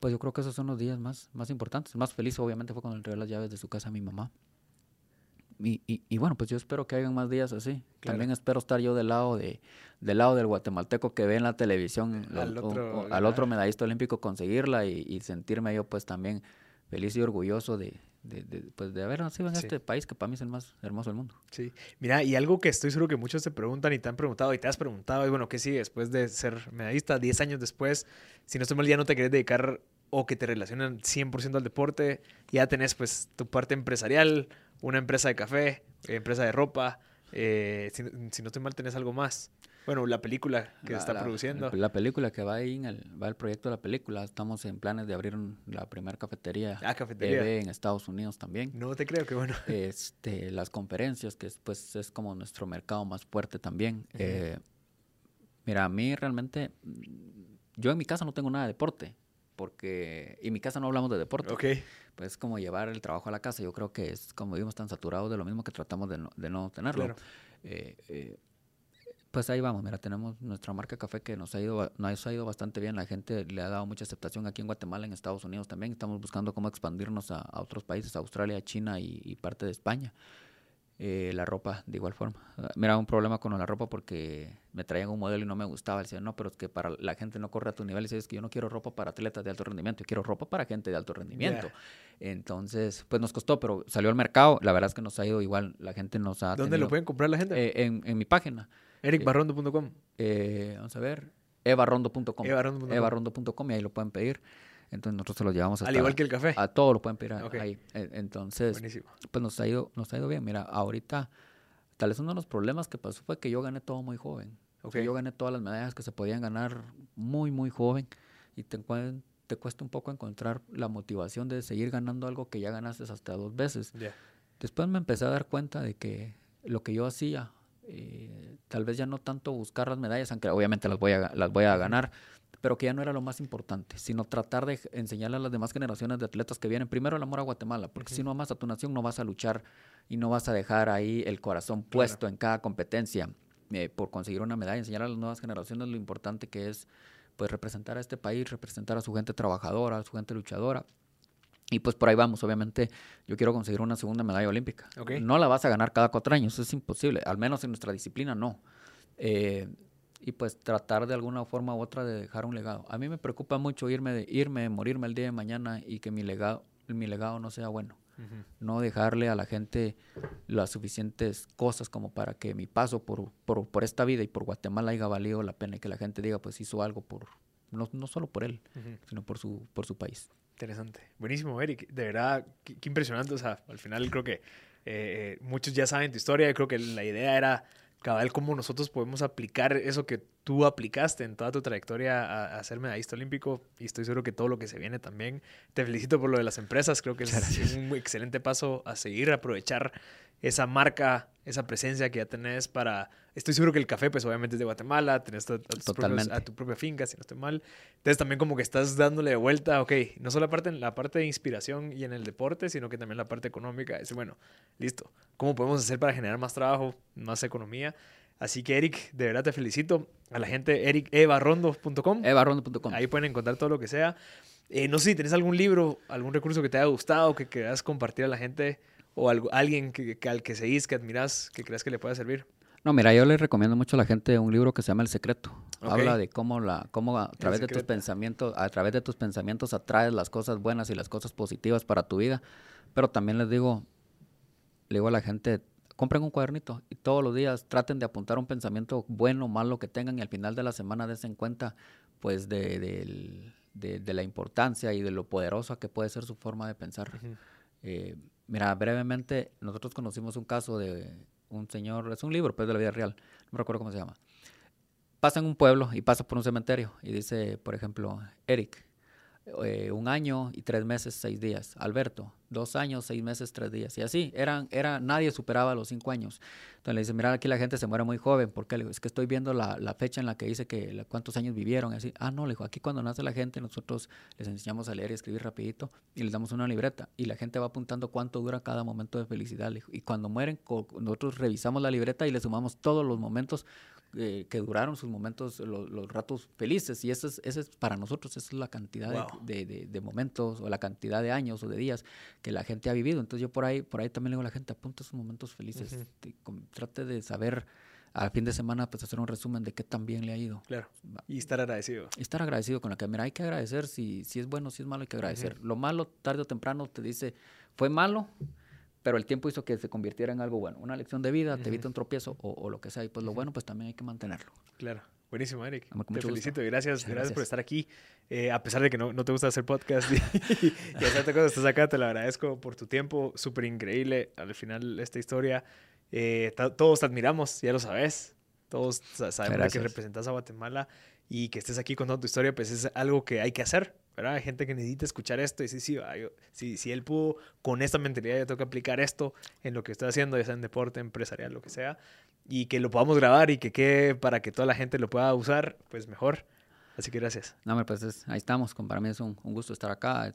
pues yo creo que esos son los días más, más importantes. Más feliz, obviamente, fue cuando le las llaves de su casa a mi mamá. Y, y, y bueno, pues yo espero que hayan más días así. Claro. También espero estar yo del lado de del lado del guatemalteco que ve en la televisión Al otro o- al otro medallista olímpico conseguirla y, y sentirme yo pues también feliz y orgulloso de, de, de, pues, de haber nacido en Sí. este país que para mí es el más hermoso del mundo. Sí. Mira, y algo que estoy seguro que muchos te preguntan y te han preguntado y te has preguntado, y bueno, ¿qué sigue después de ser medallista? 10 años después, si no estoy mal, ya no te querés dedicar o que te relacionan 100% al deporte, ya tenés pues tu parte empresarial, una empresa de café, eh, empresa de ropa, eh, si, si no estoy mal, tenés algo más. Bueno, la película que La- está la- produciendo. La película que va ahí, en el, va el proyecto de la película. Estamos en planes de abrir un- la primera cafetería, Ah, cafetería. EB en Estados Unidos también. No te creo que bueno. [LAUGHS] Este, las conferencias, que es, pues, es como nuestro mercado más fuerte también. Eh, mira, a mí realmente, yo en mi casa no tengo nada de deporte, porque en mi casa no hablamos de deporte. Ok. Pues es como llevar el trabajo a la casa. Yo creo que es como vivimos tan saturados de lo mismo que tratamos de no, de no tenerlo. Claro. Eh, eh, pues ahí vamos, mira, tenemos nuestra marca café que nos ha ido nos ha ido bastante bien, la gente le ha dado mucha aceptación aquí en Guatemala, en Estados Unidos también, estamos buscando cómo expandirnos a, a otros países, Australia, China y, y parte de España. Eh, la ropa, de igual forma. Ah, Mira, un problema con la ropa porque me traían un modelo y no me gustaba. Decía, no, pero es que para la gente no corre a tu nivel. Y es que yo no quiero ropa para atletas de alto rendimiento, yo quiero ropa para gente de alto rendimiento. Entonces, pues nos costó, pero salió al mercado. La verdad es que nos ha ido igual. La gente nos ha. ¿Dónde tenido- lo pueden comprar la gente? Eh, en, en mi página. ericbarrondo.com. Eh, vamos a ver. evarrondo.com. Evarrondo.com. Evarrondo.com y ahí lo pueden pedir. Entonces nosotros se los llevamos hasta Al igual que el café. a todo lo pueden pedir a- Ok. ahí. Entonces, Buenísimo. pues nos ha ido, nos ha ido bien. Mira, ahorita, tal vez uno de los problemas que pasó fue que yo gané todo muy joven. O sea, yo gané todas las medallas que se podían ganar muy, muy joven. Y te, te cuesta un poco encontrar la motivación de seguir ganando algo que ya ganaste hasta dos veces. Ya. Después me empecé a dar cuenta de que lo que yo hacía, eh, tal vez ya no tanto buscar las medallas, aunque obviamente las voy, a, las voy a ganar, pero que ya no era lo más importante, sino tratar de enseñarle a las demás generaciones de atletas que vienen, primero el amor a Guatemala, porque si no amas a tu nación no vas a luchar y no vas a dejar ahí el corazón puesto en cada competencia eh, por conseguir una medalla, enseñar a las nuevas generaciones lo importante que es pues representar a este país, representar a su gente trabajadora, a su gente luchadora. Y pues por ahí vamos, obviamente yo quiero conseguir una segunda medalla olímpica. No la vas a ganar cada cuatro años, es imposible, al menos en nuestra disciplina no. Eh, y pues tratar de alguna forma u otra de dejar un legado. A mí me preocupa mucho irme, de, irme, morirme el día de mañana y que mi legado, mi legado no sea bueno. No dejarle a la gente las suficientes cosas como para que mi paso por, por, por esta vida y por Guatemala haya valido la pena y que la gente diga pues hizo algo por, no, no solo por él, sino por su, por su país. Interesante. Buenísimo, Eric. De verdad, qué, qué impresionante. O sea, al final creo que eh, eh, muchos ya saben tu historia. Yo creo que la idea era cabal cómo nosotros podemos aplicar eso que tú aplicaste en toda tu trayectoria a, a ser medallista olímpico. Y estoy seguro que todo lo que se viene también. Te felicito por lo de las empresas. Creo que es un excelente paso a seguir, aprovechar esa marca, esa presencia que ya tenés para... Estoy seguro que el café, pues obviamente es de Guatemala, tenés a, a propios- tu propia finca, si no estoy mal. Entonces también como que estás dándole de vuelta, ok, no solo la parte, la parte de inspiración y en el deporte, sino que también la parte económica. Es bueno, listo. ¿Cómo podemos hacer para generar más trabajo, más economía? Así que Eric, de verdad te felicito. A la gente, ericebarrondo.com. Evarrondo.com. Ahí pueden encontrar todo lo que sea. Eh, no sé si tenés algún libro, algún recurso que te haya gustado, que quieras compartir a la gente, o algo, alguien que, que al que seguís, que admiras, que creas que le pueda servir. No, mira, yo les recomiendo mucho a la gente un libro que se llama El Secreto. Habla de cómo la, cómo a través de tus pensamientos, a través de tus pensamientos atraes las cosas buenas y las cosas positivas para tu vida. Pero también les digo, le digo a la gente, compren un cuadernito y todos los días traten de apuntar un pensamiento bueno o malo que tengan y al final de la semana den cuenta pues de, de- de la importancia y de lo poderosa que puede ser su forma de pensar. Eh, mira, brevemente, nosotros conocimos un caso de un señor, es un libro, pues de la vida real, no me recuerdo cómo se llama. Pasa en un pueblo y pasa por un cementerio y dice, por ejemplo, Eric, eh, un año y tres meses, seis días. Alberto, dos años, seis meses, tres días. Y así, eran, era, nadie superaba los cinco años. Entonces le dice, mira, aquí la gente se muere muy joven. ¿Por qué? Le digo, es que estoy viendo la, la fecha en la que dice que cuántos años vivieron. Y así, ah, no, le dijo, aquí cuando nace la gente, nosotros les enseñamos a leer y escribir rapidito y les damos una libreta. Y la gente va apuntando cuánto dura cada momento de felicidad. Y cuando mueren, nosotros revisamos la libreta y le sumamos todos los momentos eh, que duraron sus momentos, lo- los, ratos felices. Y ese es, ese es para nosotros, esa es la cantidad de- Wow. de, de- de momentos o la cantidad de años o de días que la gente ha vivido. Entonces yo por ahí, por ahí también le digo a la gente, apunta sus momentos felices. Ujú. Te- com- trate de saber al fin de semana, pues hacer un resumen de qué tan bien le ha ido. Claro. Y estar agradecido. Y estar agradecido con la que, mira, hay que agradecer, si, si es bueno, si es malo, hay que agradecer. Lo malo, tarde o temprano, te dice, fue malo, pero el tiempo hizo que se convirtiera en algo bueno. Una lección de vida, te evita un tropiezo o, o lo que sea. Y pues lo bueno, pues también hay que mantenerlo. Claro. Buenísimo, Eric. Con Te felicito y gracias, Muchas gracias, por gracias. estar aquí. Eh, a pesar de que no, no te gusta hacer podcast y, [LAUGHS] y hacerte cosas, estás acá, te lo agradezco por tu tiempo. Súper increíble al final esta historia. Eh, todos te admiramos, ya lo sabes. Todos sa- sabemos que Gracias. representas a Guatemala y que estés aquí contando tu historia, pues es algo que hay que hacer, ¿verdad? Hay gente que necesita escuchar esto y decir, sí, yo- si, si él pudo con esta mentalidad, yo tengo que aplicar esto en lo que estoy haciendo, ya sea en deporte, empresarial, lo que sea, y que lo podamos grabar y que quede para que toda la gente lo pueda usar, pues mejor. Así que gracias. No, pues es- ahí estamos. Para mí es un, un gusto estar acá,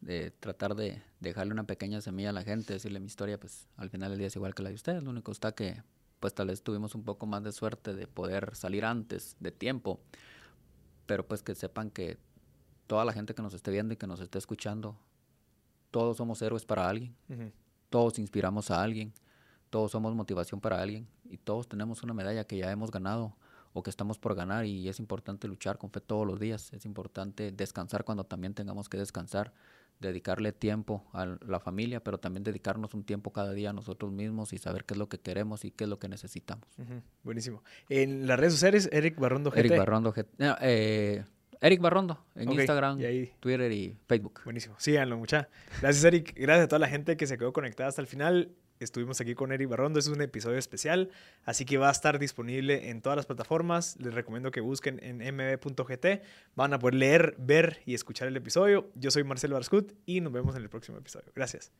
de tratar de dejarle una pequeña semilla a la gente, decirle mi historia, pues al final del día es igual que la de ustedes. Lo único está que, pues tal vez tuvimos un poco más de suerte de poder salir antes de tiempo, pero pues que sepan que toda la gente que nos esté viendo y que nos esté escuchando, todos somos héroes para alguien, todos inspiramos a alguien, todos somos motivación para alguien. Y todos tenemos una medalla que ya hemos ganado o que estamos por ganar. Y es importante luchar con fe todos los días, es importante descansar cuando también tengamos que descansar, dedicarle tiempo a la familia, pero también dedicarnos un tiempo cada día a nosotros mismos y saber qué es lo que queremos y qué es lo que necesitamos. Buenísimo. En las redes sociales, Eric Barrondo GT. Eric Barrondo, G- no, eh, Eric Barrondo en Instagram, y Twitter y Facebook. Buenísimo. Síganlo, mucha. Gracias, Eric. Gracias a toda la gente que se quedó conectada hasta el final. Estuvimos aquí con Eric Barrondo. Es un episodio especial, así que va a estar disponible en todas las plataformas. Les recomiendo que busquen en mb.gt. Van a poder leer, ver y escuchar el episodio. Yo soy Marcelo Arscut y nos vemos en el próximo episodio. Gracias.